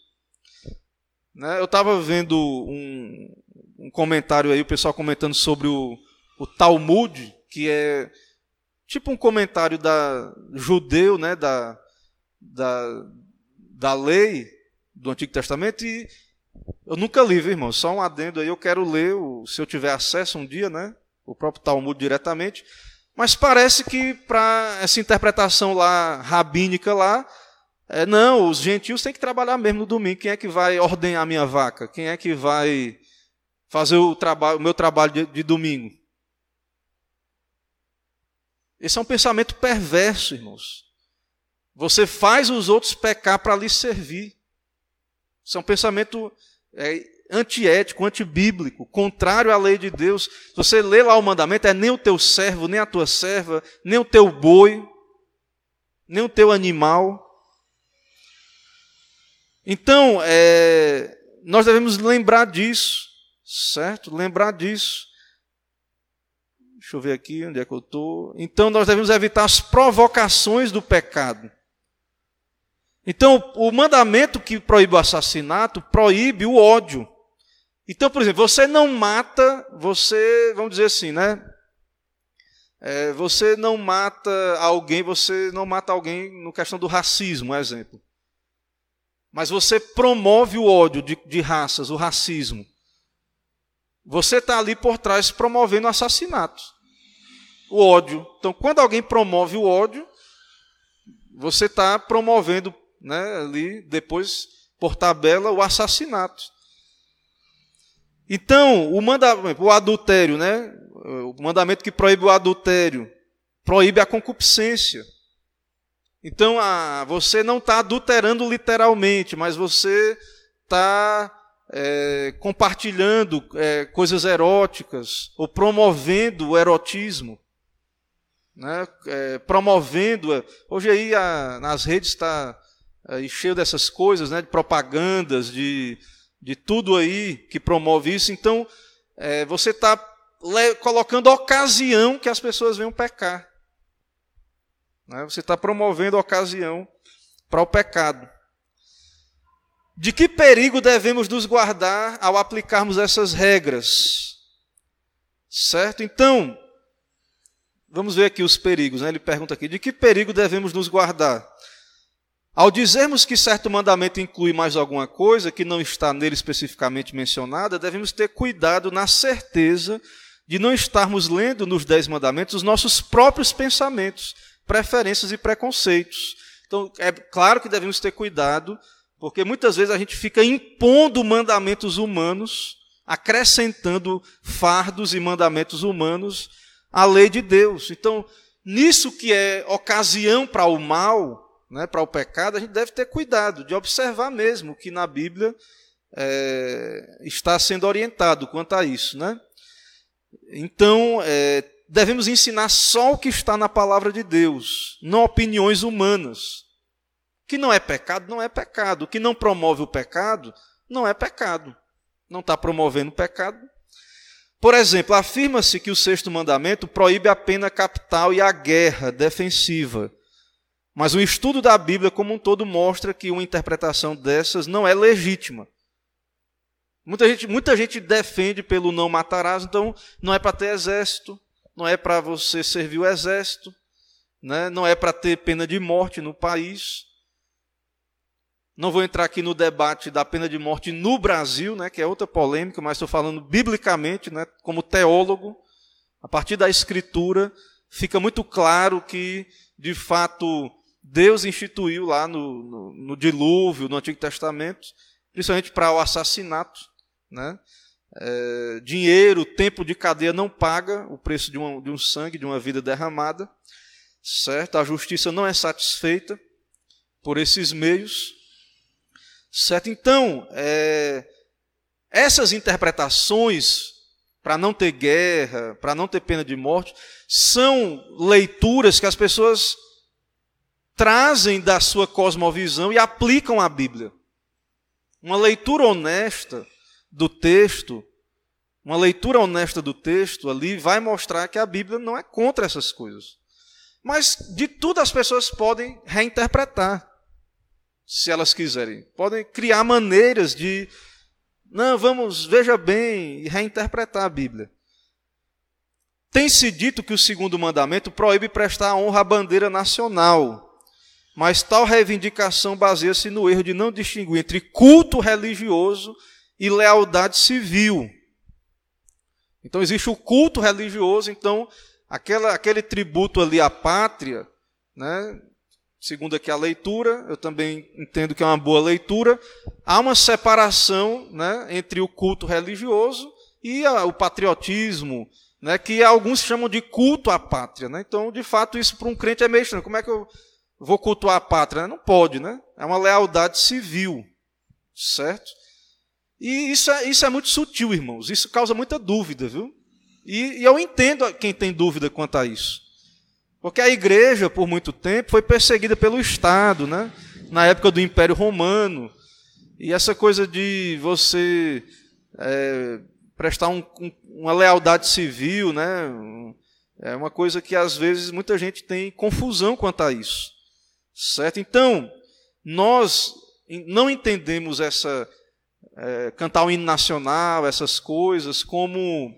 Né? Eu estava vendo um, um, comentário aí, o pessoal comentando sobre o, o Talmud, que é tipo um comentário da judeu, né, da, da, da lei do Antigo Testamento, e eu nunca li, viu, irmão? Só um adendo aí, eu quero ler, se eu tiver acesso um dia, né, o próprio Talmud diretamente, mas parece que para essa interpretação lá rabínica lá, é, não, os gentios têm que trabalhar mesmo no domingo. Quem é que vai ordenhar a minha vaca? Quem é que vai fazer o, trabalho, o meu trabalho de, de domingo? Esse é um pensamento perverso, irmãos. Você faz os outros pecar para lhe servir. Isso é um pensamento é, antiético, antibíblico, contrário à lei de Deus. Você lê lá o mandamento, é nem o teu servo, nem a tua serva, nem o teu boi, nem o teu animal. Então, é, nós devemos lembrar disso, certo? Lembrar disso. Deixa eu ver aqui onde é que eu estou. Então, nós devemos evitar as provocações do pecado. Então, o mandamento que proíbe o assassinato proíbe o ódio. Então, por exemplo, você não mata, você, vamos dizer assim, né? É, você não mata alguém, você não mata alguém no questão do racismo, exemplo. Mas você promove o ódio de, de raças, o racismo. Você está ali por trás promovendo assassinato. O ódio. Então, quando alguém promove o ódio, você está promovendo né, ali, depois, por tabela, o assassinato. Então, o, mandamento, o adultério, né? O mandamento que proíbe o adultério, proíbe a concupiscência. Então, a, você não está adulterando literalmente, mas você está é, compartilhando é, coisas eróticas, ou promovendo o erotismo. Né? É, promovendo. Hoje aí a, nas redes está cheio dessas coisas, né? de propagandas, de de tudo aí que promove isso. Então, é, você está colocando ocasião que as pessoas venham pecar. Né? Você está promovendo ocasião para o pecado. De que perigo devemos nos guardar ao aplicarmos essas regras? Certo? Então, vamos ver aqui os perigos. Né? Ele pergunta aqui: de que perigo devemos nos guardar? Ao dizermos que certo mandamento inclui mais alguma coisa que não está nele especificamente mencionada, devemos ter cuidado na certeza de não estarmos lendo nos Dez Mandamentos os nossos próprios pensamentos, preferências e preconceitos. Então, é claro que devemos ter cuidado Porque muitas vezes a gente fica impondo mandamentos humanos, acrescentando fardos e mandamentos humanos à lei de Deus. Então, nisso que é ocasião para o mal, né, para o pecado, a gente deve ter cuidado de observar mesmo que na Bíblia é, está sendo orientado quanto a isso. Né? Então, é, devemos ensinar só o que está na palavra de Deus, não opiniões humanas. O que não é pecado, não é pecado. O que não promove o pecado, não é pecado. Não está promovendo pecado. Por exemplo, afirma-se que o sexto mandamento proíbe a pena capital e a guerra defensiva. Mas o estudo da Bíblia como um todo mostra que uma interpretação dessas não é legítima. Muita gente, muita gente defende pelo não matarás, então não é para ter exército, não é para você servir o exército, né? não é para ter pena de morte no país. Não vou entrar aqui no debate da pena de morte no Brasil, né, que é outra polêmica, mas estou falando biblicamente, né, como teólogo. A partir da Escritura, fica muito claro que, de fato, Deus instituiu lá no, no, no dilúvio, no Antigo Testamento, principalmente para o assassinato. Né? É, dinheiro, tempo de cadeia não paga o preço de, uma, de um sangue, de uma vida derramada, certo? A justiça não é satisfeita por esses meios, certo? Então, é, essas interpretações para não ter guerra, para não ter pena de morte, são leituras que as pessoas trazem da sua cosmovisão e aplicam à Bíblia. Uma leitura honesta do texto, uma leitura honesta do texto ali vai mostrar que a Bíblia não é contra essas coisas. Mas de tudo as pessoas podem reinterpretar, se elas quiserem. Podem criar maneiras de, não, vamos, veja bem, e reinterpretar a Bíblia. Tem-se dito que o segundo mandamento proíbe prestar honra à bandeira nacional, mas tal reivindicação baseia-se no erro de não distinguir entre culto religioso e lealdade civil. Então existe o culto religioso, então aquela, aquele tributo ali à pátria, né, segundo aqui a leitura, eu também entendo que é uma boa leitura, há uma separação né, entre o culto religioso e a, o patriotismo, né, que alguns chamam de culto à pátria. Né? Então, de fato, isso para um crente é meio estranho. Como é que eu vou cultuar a pátria? Não pode, né? É uma lealdade civil, certo? E isso é, isso é muito sutil, irmãos. Isso causa muita dúvida, viu? E, e eu entendo quem tem dúvida quanto a isso. Porque a igreja, por muito tempo, foi perseguida pelo Estado, né? na época do Império Romano. E essa coisa de você é, prestar um, um, uma lealdade civil, né? é uma coisa que às vezes muita gente tem confusão quanto a isso. Certo? Então, nós não entendemos essa é, cantar o hino nacional, essas coisas, como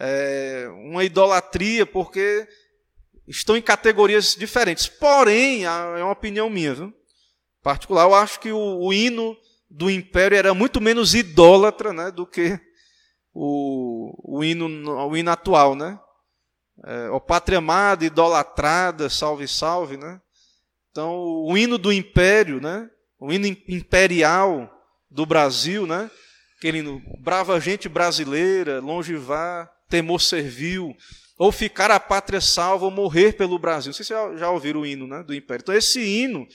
é, uma idolatria, porque estão em categorias diferentes. Porém, é uma opinião minha, viu? particular, eu acho que o, o hino do império era muito menos idólatra né, do que o, o, hino, o hino atual. Né? É, o pátria amada, idolatrada, salve, salve. Né? Então, o hino do império, né, o hino imperial, do Brasil, né? Aquele brava gente brasileira, longe vá, temor servil, ou ficar a pátria salva ou morrer pelo Brasil. Vocês já, ouviram o hino né, do Império. Então, esse hino,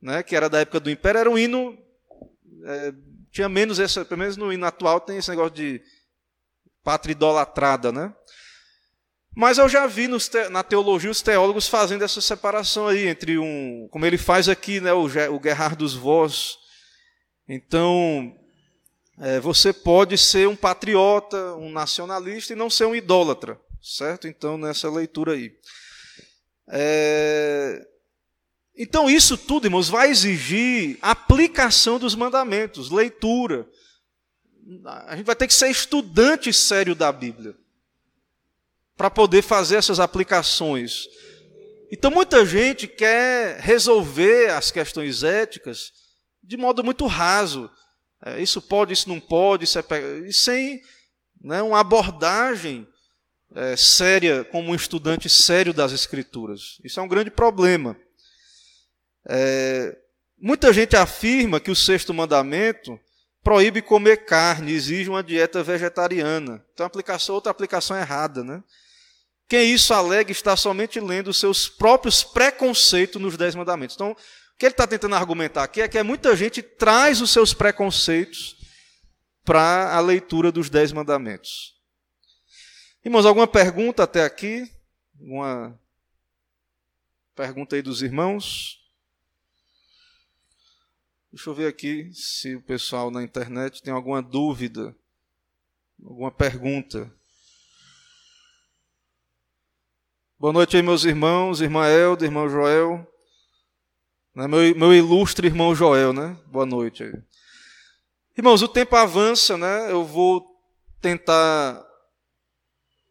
né, que era da época do Império, era um hino. É, tinha menos essa, pelo menos no hino atual tem esse negócio de pátria idolatrada, né? Mas eu já vi nos, na teologia os teólogos fazendo essa separação aí entre um, como ele faz aqui, né, o, o Guerrar dos Vós, então, é, você pode ser um patriota, um nacionalista e não ser um idólatra, certo? Então, nessa leitura aí. É, então, isso tudo, irmãos, vai exigir aplicação dos mandamentos, leitura. A gente vai ter que ser estudante sério da Bíblia para poder fazer essas aplicações. Então, muita gente quer resolver as questões éticas de modo muito raso. É, isso pode, isso não pode, isso é, e sem né, uma abordagem é, séria, como um estudante sério das Escrituras. Isso é um grande problema. É, Muita gente afirma que o sexto mandamento proíbe comer carne, exige uma dieta vegetariana. Então, aplicação, outra aplicação errada, né? Quem isso alega está somente lendo os seus próprios preconceitos nos Dez Mandamentos. Então, que ele está tentando argumentar aqui é que muita gente traz os seus preconceitos para a leitura dos Dez Mandamentos. Irmãos, alguma pergunta até aqui? Uma pergunta aí dos irmãos? Deixa eu ver aqui se o pessoal na internet tem alguma dúvida, alguma pergunta. Boa noite aí, meus irmãos, irmã Elda, irmão Joel. Né, meu, meu ilustre irmão Joel, né? Boa noite. Irmãos, o tempo avança, né? Eu vou tentar.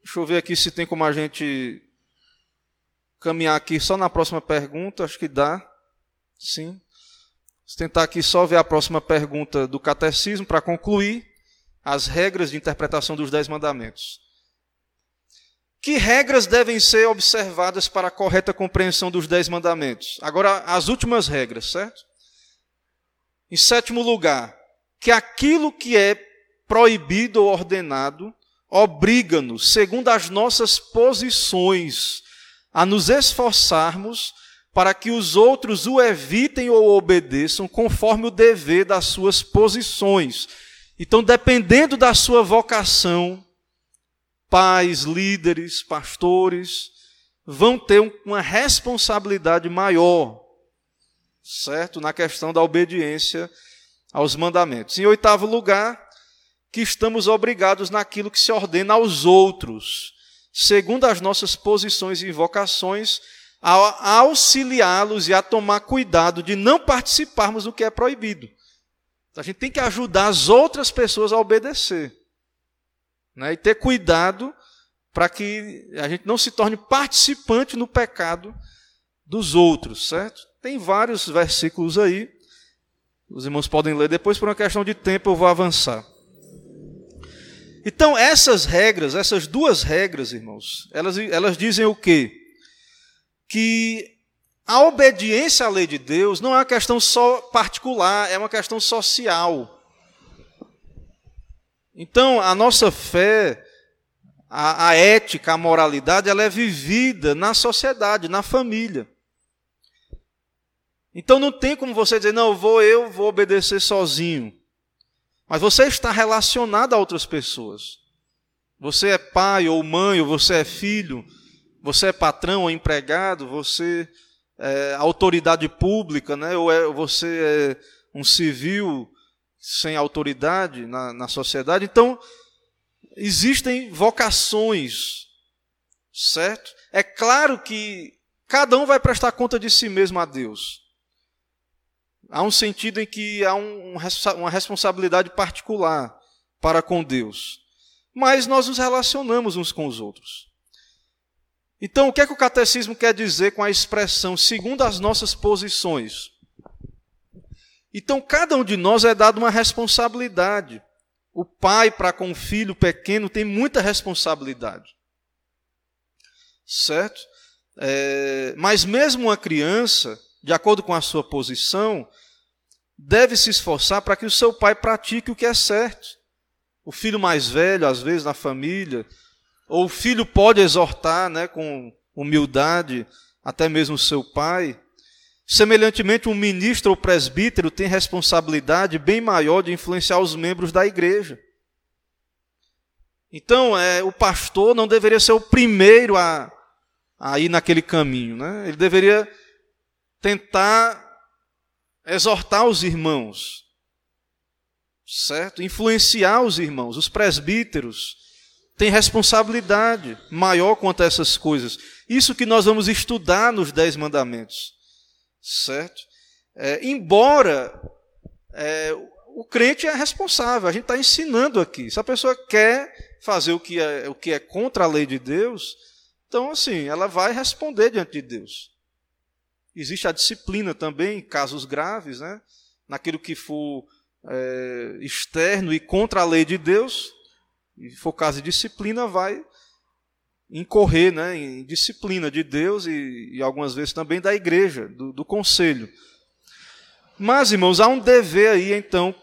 Deixa eu ver aqui se tem como a gente caminhar aqui só na próxima pergunta. Acho que dá. Sim. Vou tentar aqui só ver a próxima pergunta do catecismo para concluir as regras de interpretação dos Dez Mandamentos. Que regras devem ser observadas para a correta compreensão dos Dez Mandamentos? Agora, as últimas regras, certo? Em sétimo lugar, que aquilo que é proibido ou ordenado obriga-nos, segundo as nossas posições, a nos esforçarmos para que os outros o evitem ou obedeçam conforme o dever das suas posições. Então, dependendo da sua vocação, pais, líderes, pastores, vão ter uma responsabilidade maior, certo? Na questão da obediência aos mandamentos. Em oitavo lugar, que estamos obrigados naquilo que se ordena aos outros, segundo as nossas posições e vocações a auxiliá-los e a tomar cuidado de não participarmos do que é proibido. A gente tem que ajudar as outras pessoas a obedecer. Né? E ter cuidado para que a gente não se torne participante no pecado dos outros, certo? Tem vários versículos aí. Os irmãos podem ler depois, por uma questão de tempo eu vou avançar. Então, essas regras, essas duas regras, irmãos, elas, elas dizem o quê? que a obediência à lei de Deus não é uma questão só particular, é uma questão social. Então, a nossa fé, a, a ética, a moralidade, ela é vivida na sociedade, na família. Então não tem como você dizer, não, vou eu vou obedecer sozinho. Mas você está relacionado a outras pessoas. Você é pai ou mãe, ou você é filho, você é patrão ou empregado, você é autoridade pública, né? ou é, você é um civil sem autoridade na, na sociedade. Então, existem vocações, certo? É claro que cada um vai prestar conta de si mesmo a Deus. Há um sentido em que há um, uma responsabilidade particular para com Deus. Mas nós nos relacionamos uns com os outros. Então, o que é que o catecismo quer dizer com a expressão segundo as nossas posições? Então, cada um de nós é dado uma responsabilidade. O pai, para com o filho pequeno, tem muita responsabilidade. Certo? É, mas mesmo uma criança, de acordo com a sua posição, deve se esforçar para que o seu pai pratique o que é certo. O filho mais velho, às vezes, na família, ou o filho pode exortar né, com humildade até mesmo seu pai. Semelhantemente, um ministro ou presbítero tem responsabilidade bem maior de influenciar os membros da igreja. Então, é, o pastor não deveria ser o primeiro a, a ir naquele caminho. Né? Ele deveria tentar exortar os irmãos, certo? Influenciar os irmãos, os presbíteros tem responsabilidade maior quanto a essas coisas. Isso que nós vamos estudar nos Dez Mandamentos, certo? É, embora é, o crente é responsável, a gente está ensinando aqui. Se a pessoa quer fazer o que, é, o que é contra a lei de Deus, então, assim, ela vai responder diante de Deus. Existe a disciplina também, em casos graves, né? naquilo que for é, externo e contra a lei de Deus, e for caso de disciplina, vai incorrer né, em disciplina de Deus e, e algumas vezes também da igreja, do, do conselho. Mas, irmãos, há um dever aí, então,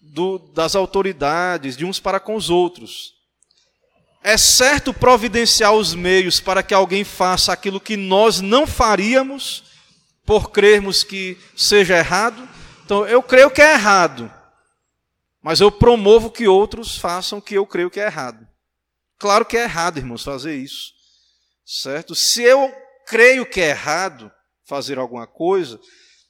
do, das autoridades, de uns para com os outros. É certo providenciar os meios para que alguém faça aquilo que nós não faríamos, por crermos que seja errado? Então, eu creio que é errado, mas eu promovo que outros façam o que eu creio que é errado. Claro que é errado, irmãos, fazer isso. Certo? Se eu creio que é errado fazer alguma coisa,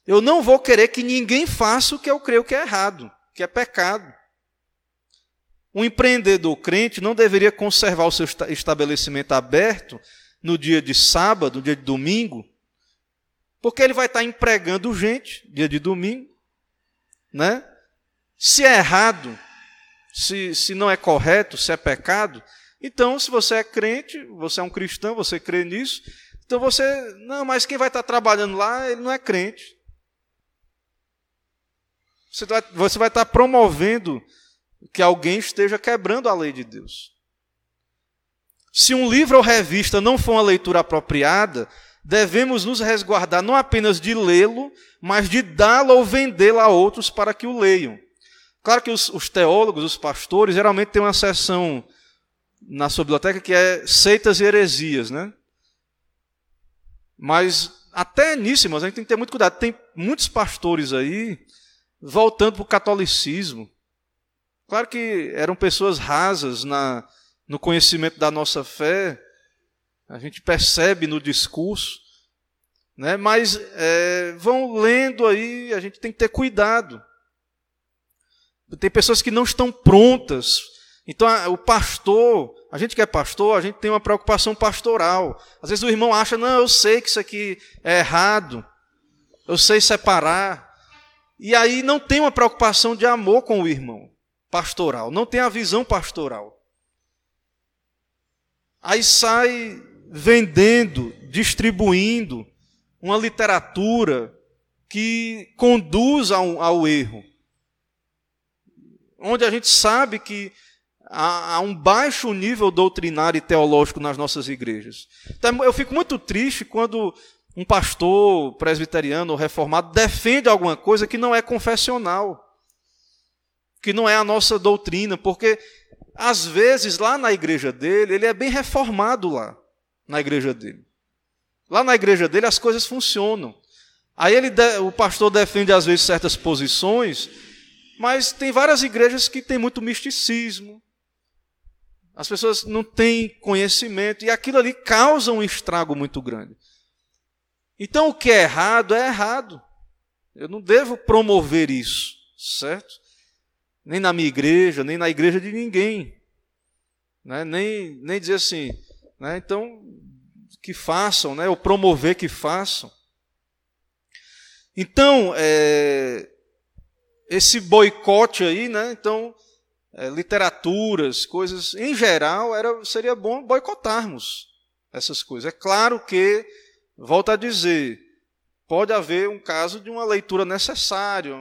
eu não vou querer que ninguém faça o que eu creio que é errado, que é pecado. Um empreendedor crente não deveria conservar o seu estabelecimento aberto no dia de sábado, no dia de domingo, porque ele vai estar empregando gente, dia de domingo, né? Se é errado, se, se não é correto, se é pecado, então, se você é crente, você é um cristão, você crê nisso, então você, não, mas quem vai estar trabalhando lá, ele não é crente. Você vai, você vai estar promovendo que alguém esteja quebrando a lei de Deus. Se um livro ou revista não for uma leitura apropriada, devemos nos resguardar não apenas de lê-lo, mas de dá-lo ou vendê-lo a outros para que o leiam. Claro que os, os, teólogos, os pastores, geralmente têm uma seção na sua biblioteca que é seitas e heresias, né? Mas até nisso, a gente tem que ter muito cuidado. Tem muitos pastores aí voltando para o catolicismo. Claro que eram pessoas rasas na, no conhecimento da nossa fé, a gente percebe no discurso, né? mas é, vão lendo aí, a gente tem que ter cuidado. Tem pessoas que não estão prontas. Então, o pastor, a gente que é pastor, a gente tem uma preocupação pastoral. Às vezes o irmão acha, não, eu sei que isso aqui é errado, eu sei separar. E aí não tem uma preocupação de amor com o irmão pastoral, não tem a visão pastoral. Aí sai vendendo, distribuindo uma literatura que conduz ao, ao erro. Onde a gente sabe que há, há um baixo nível doutrinário e teológico nas nossas igrejas. Então, eu fico muito triste quando um pastor presbiteriano ou reformado defende alguma coisa que não é confessional, que não é a nossa doutrina, porque às vezes lá na igreja dele, ele é bem reformado lá, na igreja dele. Lá na igreja dele as coisas funcionam. Aí ele, o pastor defende às vezes certas posições, mas tem várias igrejas que têm muito misticismo. As pessoas não têm conhecimento e aquilo ali causa um estrago muito grande. Então, o que é errado é errado. Eu não devo promover isso, certo? Nem na minha igreja, nem na igreja de ninguém. Né? Nem, nem dizer assim, né? então, que façam, né? ou promover que façam. Então, é, esse boicote aí, né? então, é, literaturas, coisas, em geral, era, seria bom boicotarmos essas coisas. É claro que Volto a dizer, pode haver um caso de uma leitura necessária,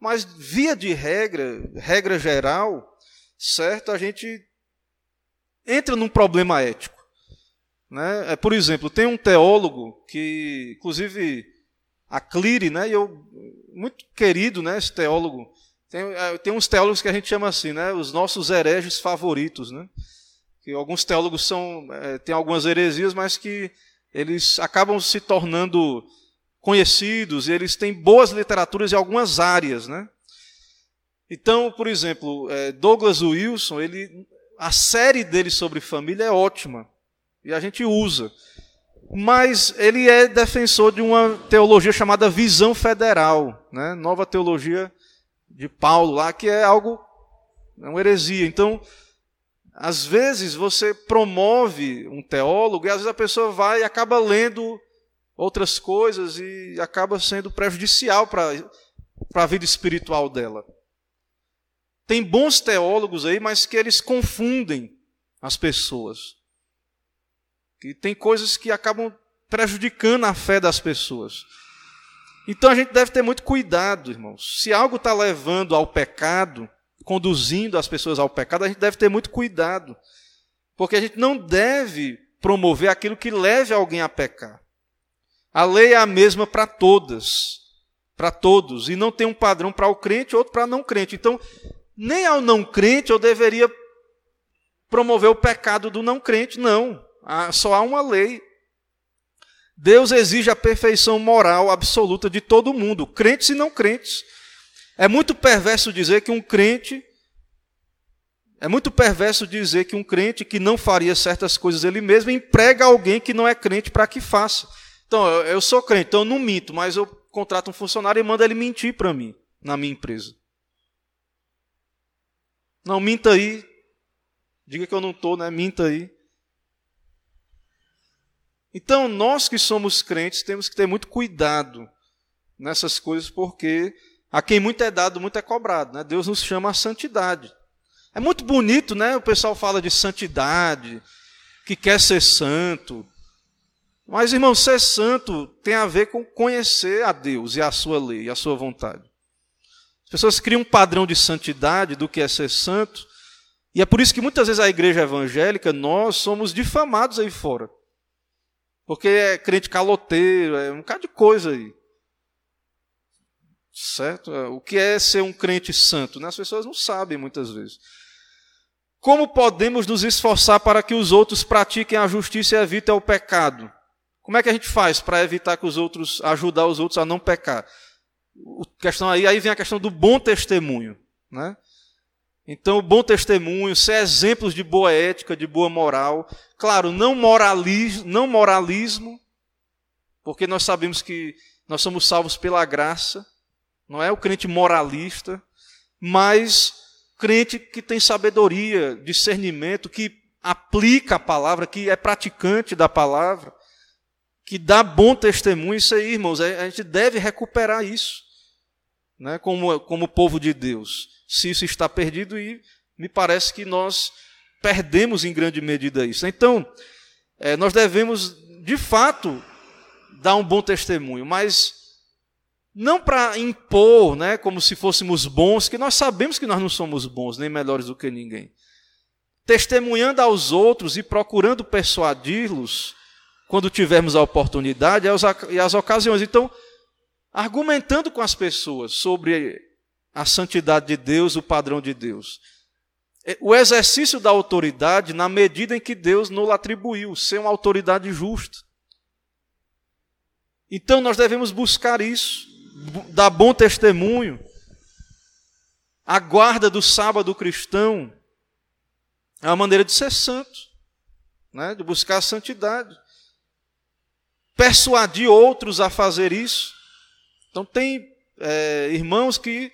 mas via de regra, regra geral, certo? A gente entra num problema ético. Né? É, por exemplo, tem um teólogo que, inclusive, a Cleary, né? Eu, muito querido, né? Esse teólogo. Tem, é, tem uns teólogos que a gente chama assim, né? Os nossos hereges favoritos, né? Que alguns teólogos são, é, têm algumas heresias, mas que eles acabam se tornando conhecidos eles têm boas literaturas em algumas áreas, né? Então, por exemplo, é, Douglas Wilson, ele, a série dele sobre família é ótima e a gente usa, mas ele é defensor de uma teologia chamada visão federal, né? Nova teologia de Paulo lá, que é algo é uma heresia. Então, às vezes você promove um teólogo e às vezes a pessoa vai e acaba lendo outras coisas e acaba sendo prejudicial para a vida espiritual dela. Tem bons teólogos aí, mas que eles confundem as pessoas. Que tem coisas que acabam prejudicando a fé das pessoas. Então a gente deve ter muito cuidado, irmãos. Se algo está levando ao pecado, conduzindo as pessoas ao pecado, a gente deve ter muito cuidado. Porque a gente não deve promover aquilo que leve alguém a pecar. A lei é a mesma para todas. para todos, e não tem um padrão para o crente, outro para não crente. Então, nem ao não crente eu deveria promover o pecado do não crente, não. Só há uma lei. Deus exige a perfeição moral absoluta de todo mundo, crentes e não crentes. É muito perverso dizer que um crente é muito perverso dizer que um crente que não faria certas coisas ele mesmo emprega alguém que não é crente para que faça. Então, eu sou crente, então eu não minto, mas eu contrato um funcionário e mando ele mentir para mim, na minha empresa. Não, minta aí. Diga que eu não estou, né? Minta aí. Então, nós que somos crentes temos que ter muito cuidado nessas coisas, porque a quem muito é dado, muito é cobrado. Né? Deus nos chama à santidade. É muito bonito, né? O pessoal fala de santidade, que quer ser santo. Mas, irmão, ser santo tem a ver com conhecer a Deus e a sua lei, e a sua vontade. As pessoas criam um padrão de santidade do que é ser santo, e é por isso que muitas vezes a igreja evangélica, nós somos difamados aí fora. Porque é crente caloteiro, é um bocado de coisa aí. Certo? O que é ser um crente santo? Né? As pessoas não sabem muitas vezes. Como podemos nos esforçar para que os outros pratiquem a justiça e evitem o pecado? Como é que a gente faz para evitar que os outros, ajudar os outros a não pecar? O questão aí, aí vem a questão do bom testemunho. Né? Então, bom testemunho, ser exemplos de boa ética, de boa moral. Claro, não moralismo, não moralismo, porque nós sabemos que nós somos salvos pela graça. Não é o crente moralista, mas crente que tem sabedoria, discernimento, que aplica a palavra, que é praticante da palavra, que dá bom testemunho. Isso aí, irmãos, a gente deve recuperar isso, né, como, como povo de Deus se isso está perdido, e me parece que nós perdemos em grande medida isso. Então, é, nós devemos, de fato, dar um bom testemunho, mas não para impor, né, como se fôssemos bons, que nós sabemos que nós não somos bons, nem melhores do que ninguém. Testemunhando aos outros e procurando persuadi-los quando tivermos a oportunidade e as ocasiões. Então, argumentando com as pessoas sobre a santidade de Deus, o padrão de Deus. É, o exercício da autoridade na medida em que Deus nos atribuiu, ser uma autoridade justa. Então nós devemos buscar isso, dar bom testemunho. A guarda do sábado cristão é uma maneira de ser santo, né? de buscar a santidade. Persuadir outros a fazer isso. Então, tem é, irmãos que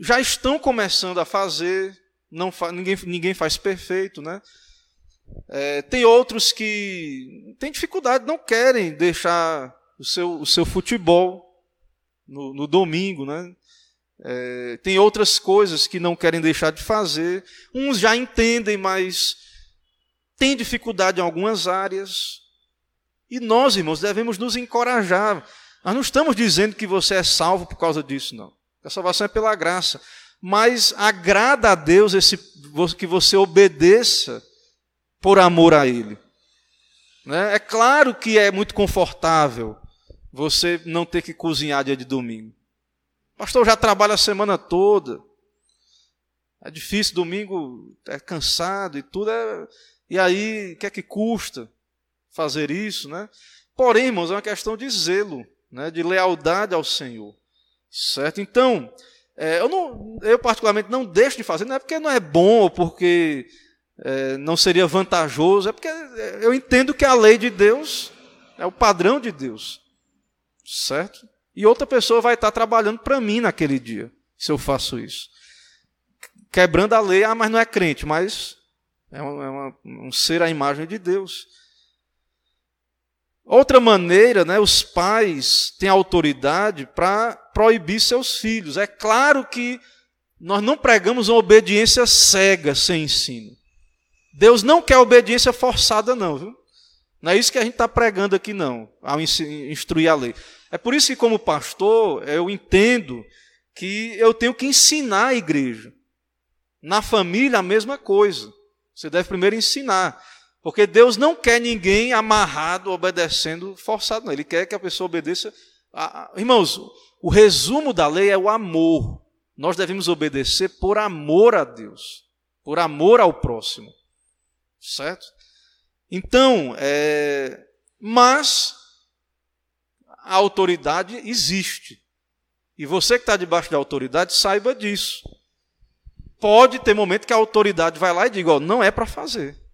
já estão começando a fazer, não fa ninguém, ninguém faz perfeito, né? É, tem outros que têm dificuldade, não querem deixar o seu, o seu futebol no, no domingo, né? É, tem outras coisas que não querem deixar de fazer. Uns já entendem, mas têm dificuldade em algumas áreas. E nós, irmãos, devemos nos encorajar. Nós não estamos dizendo que você é salvo por causa disso, não. A salvação é pela graça. Mas agrada a Deus esse, que você obedeça por amor a Ele. Né? É claro que é muito confortável você não ter que cozinhar dia de domingo. Pastor, já trabalha a semana toda. É difícil, domingo é cansado e tudo. É... E aí, o que é que custa fazer isso? Né? Porém, irmãos, é uma questão de zelo, né? de lealdade ao Senhor. Certo? Então, é, eu, não, eu particularmente não deixo de fazer, não é porque não é bom ou porque é, não seria vantajoso, é porque eu entendo que a lei de Deus é o padrão de Deus. Certo? E outra pessoa vai estar trabalhando para mim naquele dia, se eu faço isso. Quebrando a lei, ah, mas não é crente, mas é, uma, é uma, um ser à imagem de Deus. Outra maneira, né, os pais têm autoridade para proibir seus filhos. É claro que nós não pregamos uma obediência cega, sem ensino. Deus não quer obediência forçada, não, viu? Não é isso que a gente está pregando aqui, não, ao instruir a lei. É por isso que, como pastor, eu entendo que eu tenho que ensinar a igreja. Na família, a mesma coisa. Você deve primeiro ensinar. Porque Deus não quer ninguém amarrado, obedecendo, forçado, não. Ele quer que a pessoa obedeça Irmãos, o resumo da lei é o amor. Nós devemos obedecer por amor a Deus, por amor ao próximo. Certo? Então, é, mas a autoridade existe. E você que está debaixo da autoridade, saiba disso. Pode ter momento que a autoridade vai lá e diga: não é para fazer.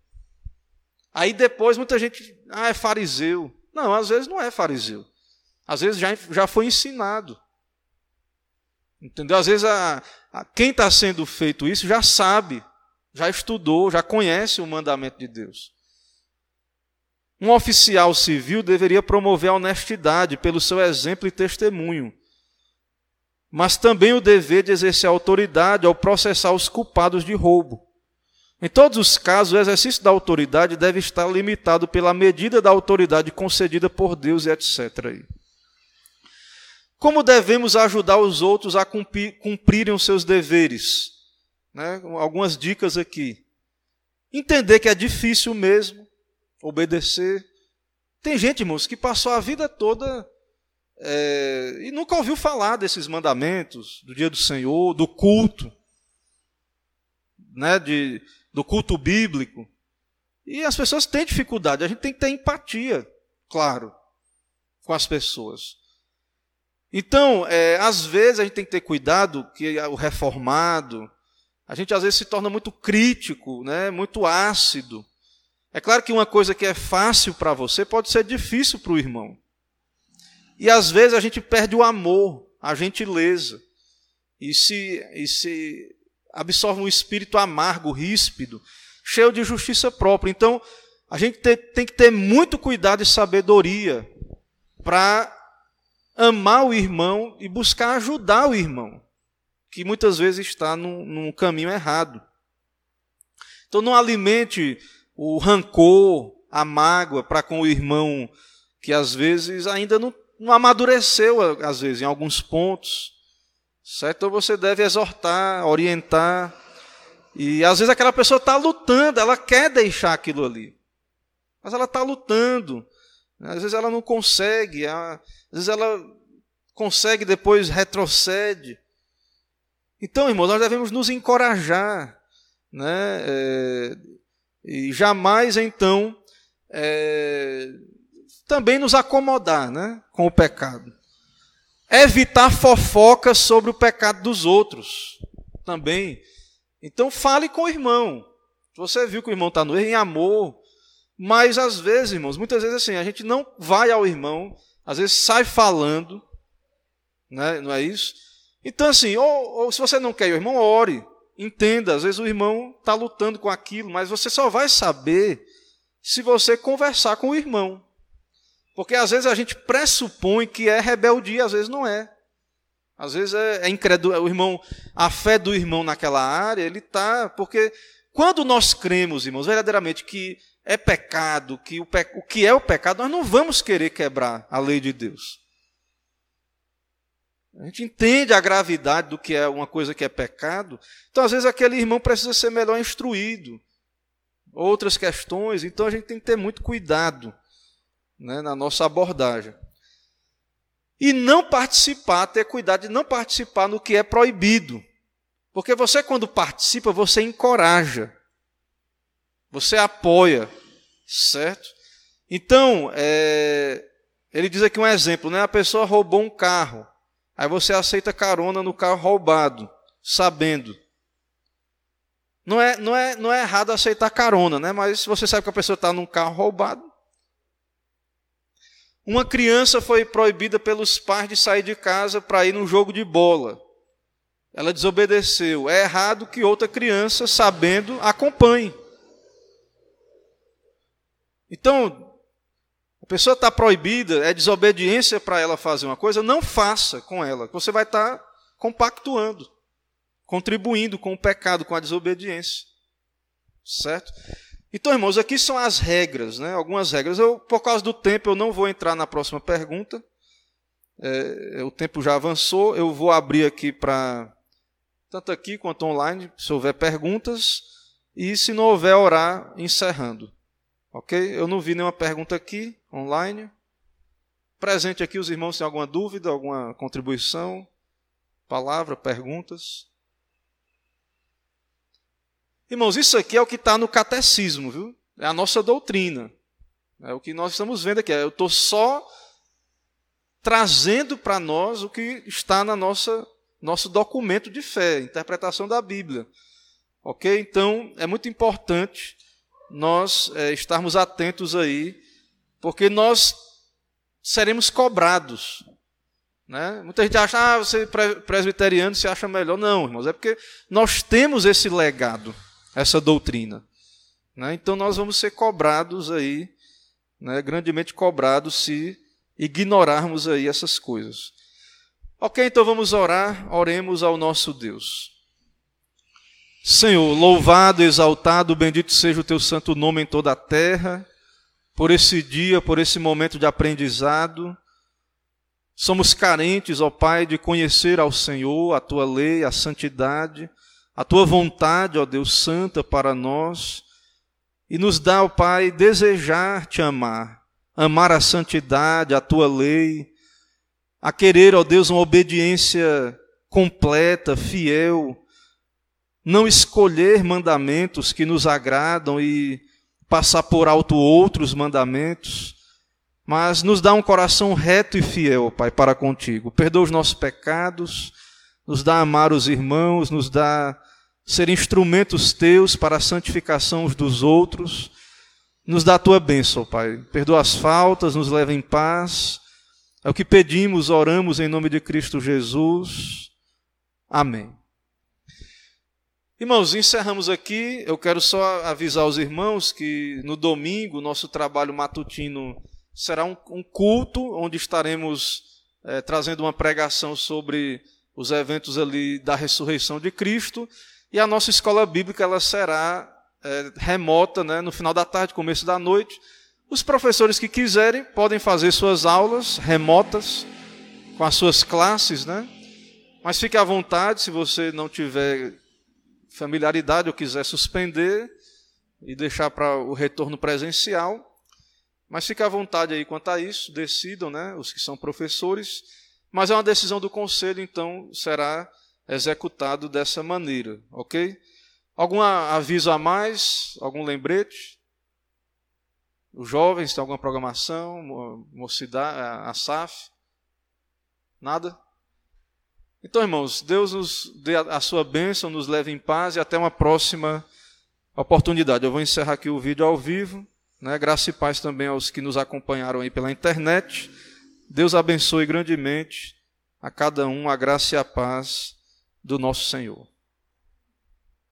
Aí depois muita gente, ah, é fariseu. Não, às vezes não é fariseu. Às vezes já, já foi ensinado. Entendeu? Às vezes a, a quem está sendo feito isso já sabe, já estudou, já conhece o mandamento de Deus. Um oficial civil deveria promover a honestidade pelo seu exemplo e testemunho, mas também o dever de exercer autoridade ao processar os culpados de roubo. Em todos os casos, o exercício da autoridade deve estar limitado pela medida da autoridade concedida por Deus e etc. Como devemos ajudar os outros a cumprir, cumprirem os seus deveres? Né? Algumas dicas aqui. Entender que é difícil mesmo, obedecer. Tem gente, irmãos, que passou a vida toda é, e nunca ouviu falar desses mandamentos, do dia do Senhor, do culto, né, de, do culto bíblico. E as pessoas têm dificuldade, a gente tem que ter empatia, claro, com as pessoas. Então, é, às vezes a gente tem que ter cuidado que o reformado, a gente às vezes se torna muito crítico, né, muito ácido. É claro que uma coisa que é fácil para você pode ser difícil para o irmão. E às vezes a gente perde o amor, a gentileza, e se, e se absorve um espírito amargo, ríspido, cheio de justiça própria. Então, a gente tem, que ter muito cuidado e sabedoria para amar o irmão e buscar ajudar o irmão, que muitas vezes está num, num caminho errado. Então, não alimente o rancor, a mágoa para com o irmão que às vezes ainda não, não amadureceu, às vezes, em alguns pontos. Certo? Então você deve exortar, orientar. E às vezes aquela pessoa está lutando, ela quer deixar aquilo ali. Mas ela está lutando. Às vezes ela não consegue, às vezes ela consegue, depois retrocede. Então, irmão, nós devemos nos encorajar. Né? É, e jamais, então, é, também nos acomodar né, com o pecado. Evitar fofocas sobre o pecado dos outros. Também. Então, fale com o irmão. Você viu que o irmão está no erro, em amor. Mas, às vezes, irmãos, muitas vezes assim, a gente não vai ao irmão, às vezes sai falando, né, não é isso? Então, assim, ou, ou se você não quer o irmão, ore. Entenda, às vezes o irmão está lutando com aquilo, mas você só vai saber se você conversar com o irmão. Porque às vezes a gente pressupõe que é rebeldia, às vezes não é. Às vezes é, é incrédulo, o irmão, a fé do irmão naquela área, ele está. Porque quando nós cremos, irmãos, verdadeiramente que é pecado, que o, pe, o que é o pecado, nós não vamos querer quebrar a lei de Deus. A gente entende a gravidade do que é uma coisa que é pecado. Então, às vezes, aquele irmão precisa ser melhor instruído. Outras questões. Então, a gente tem que ter muito cuidado né, na nossa abordagem. E não participar, ter cuidado de não participar no que é proibido. Porque você, quando participa, você encoraja. Você apoia. Certo? Então, é, ele diz aqui um exemplo: né? a pessoa roubou um carro. Aí você aceita carona no carro roubado, sabendo. Não é, não é, não é errado aceitar carona, né? mas se você sabe que a pessoa está num carro roubado. Uma criança foi proibida pelos pais de sair de casa para ir num jogo de bola. Ela desobedeceu. É errado que outra criança, sabendo, acompanhe. Então, a pessoa está proibida, é desobediência para ela fazer uma coisa, não faça com ela. Você vai estar tá compactuando, contribuindo com o pecado, com a desobediência. Certo? Então, irmãos, aqui são as regras, né? algumas regras. Eu, por causa do tempo, eu não vou entrar na próxima pergunta. É, o tempo já avançou. Eu vou abrir aqui para. Tanto aqui quanto online, se houver perguntas. E se não houver, orar encerrando. Ok? Eu não vi nenhuma pergunta aqui, online. presente aqui, os irmãos têm alguma dúvida, alguma contribuição, palavra, perguntas? Irmãos, isso aqui é o que está no catecismo, viu? É a nossa doutrina. É o que nós estamos vendo aqui. Eu estou só trazendo para nós o que está na nossa nosso documento de fé, interpretação da Bíblia. Ok? Então é muito importante nós é, estarmos atentos aí, porque nós seremos cobrados. Né? Muita gente acha, ah, você presbiteriano se acha melhor. Não, irmãos, é porque nós temos esse legado, essa doutrina. Né? Então nós vamos ser cobrados aí né, grandemente cobrados se ignorarmos aí essas coisas. Ok, então vamos orar, oremos ao nosso Deus. Senhor, louvado, exaltado, bendito seja o teu santo nome em toda a terra, por esse dia, por esse momento de aprendizado. Somos carentes, ó Pai, de conhecer ao Senhor, a tua lei, a santidade, a tua vontade, ó Deus santa para nós. E nos dá, ó Pai, desejar te amar, amar a santidade, a tua lei, a querer, ó Deus, uma obediência completa, fiel, não escolher mandamentos que nos agradam e passar por alto outros mandamentos, mas nos dá um coração reto e fiel, Pai, para contigo. Perdoa os nossos pecados, nos dá amar os irmãos, nos dá ser instrumentos teus para a santificação uns dos outros. Nos dá a tua bênção, Pai. Perdoa as faltas, nos leva em paz. É o que pedimos, oramos em nome de Cristo Jesus. Amém. Irmãos, encerramos aqui. Eu quero só avisar os irmãos que no domingo nosso trabalho matutino será um, um culto onde estaremos é, trazendo uma pregação sobre os eventos ali da ressurreição de Cristo e a nossa escola bíblica ela será é, remota, né, no final da tarde, começo da noite. Os professores que quiserem podem fazer suas aulas remotas com as suas classes, né? Mas fique à vontade se você não tiver familiaridade ou quiser suspender e deixar para o retorno presencial. Mas fique à vontade aí quanto a isso, decidam, né, os que são professores. Mas é uma decisão do conselho, então será executado dessa maneira, ok? Algum aviso a mais? Algum lembrete? Os jovens têm alguma programação? Mocidade, a SAF? Nada? Então, irmãos, Deus nos dê a sua bênção, nos leve em paz e até uma próxima oportunidade. Eu vou encerrar aqui o vídeo ao vivo. Né? Graça e paz também aos que nos acompanharam aí pela internet. Deus abençoe grandemente a cada um, a graça e a paz do nosso Senhor.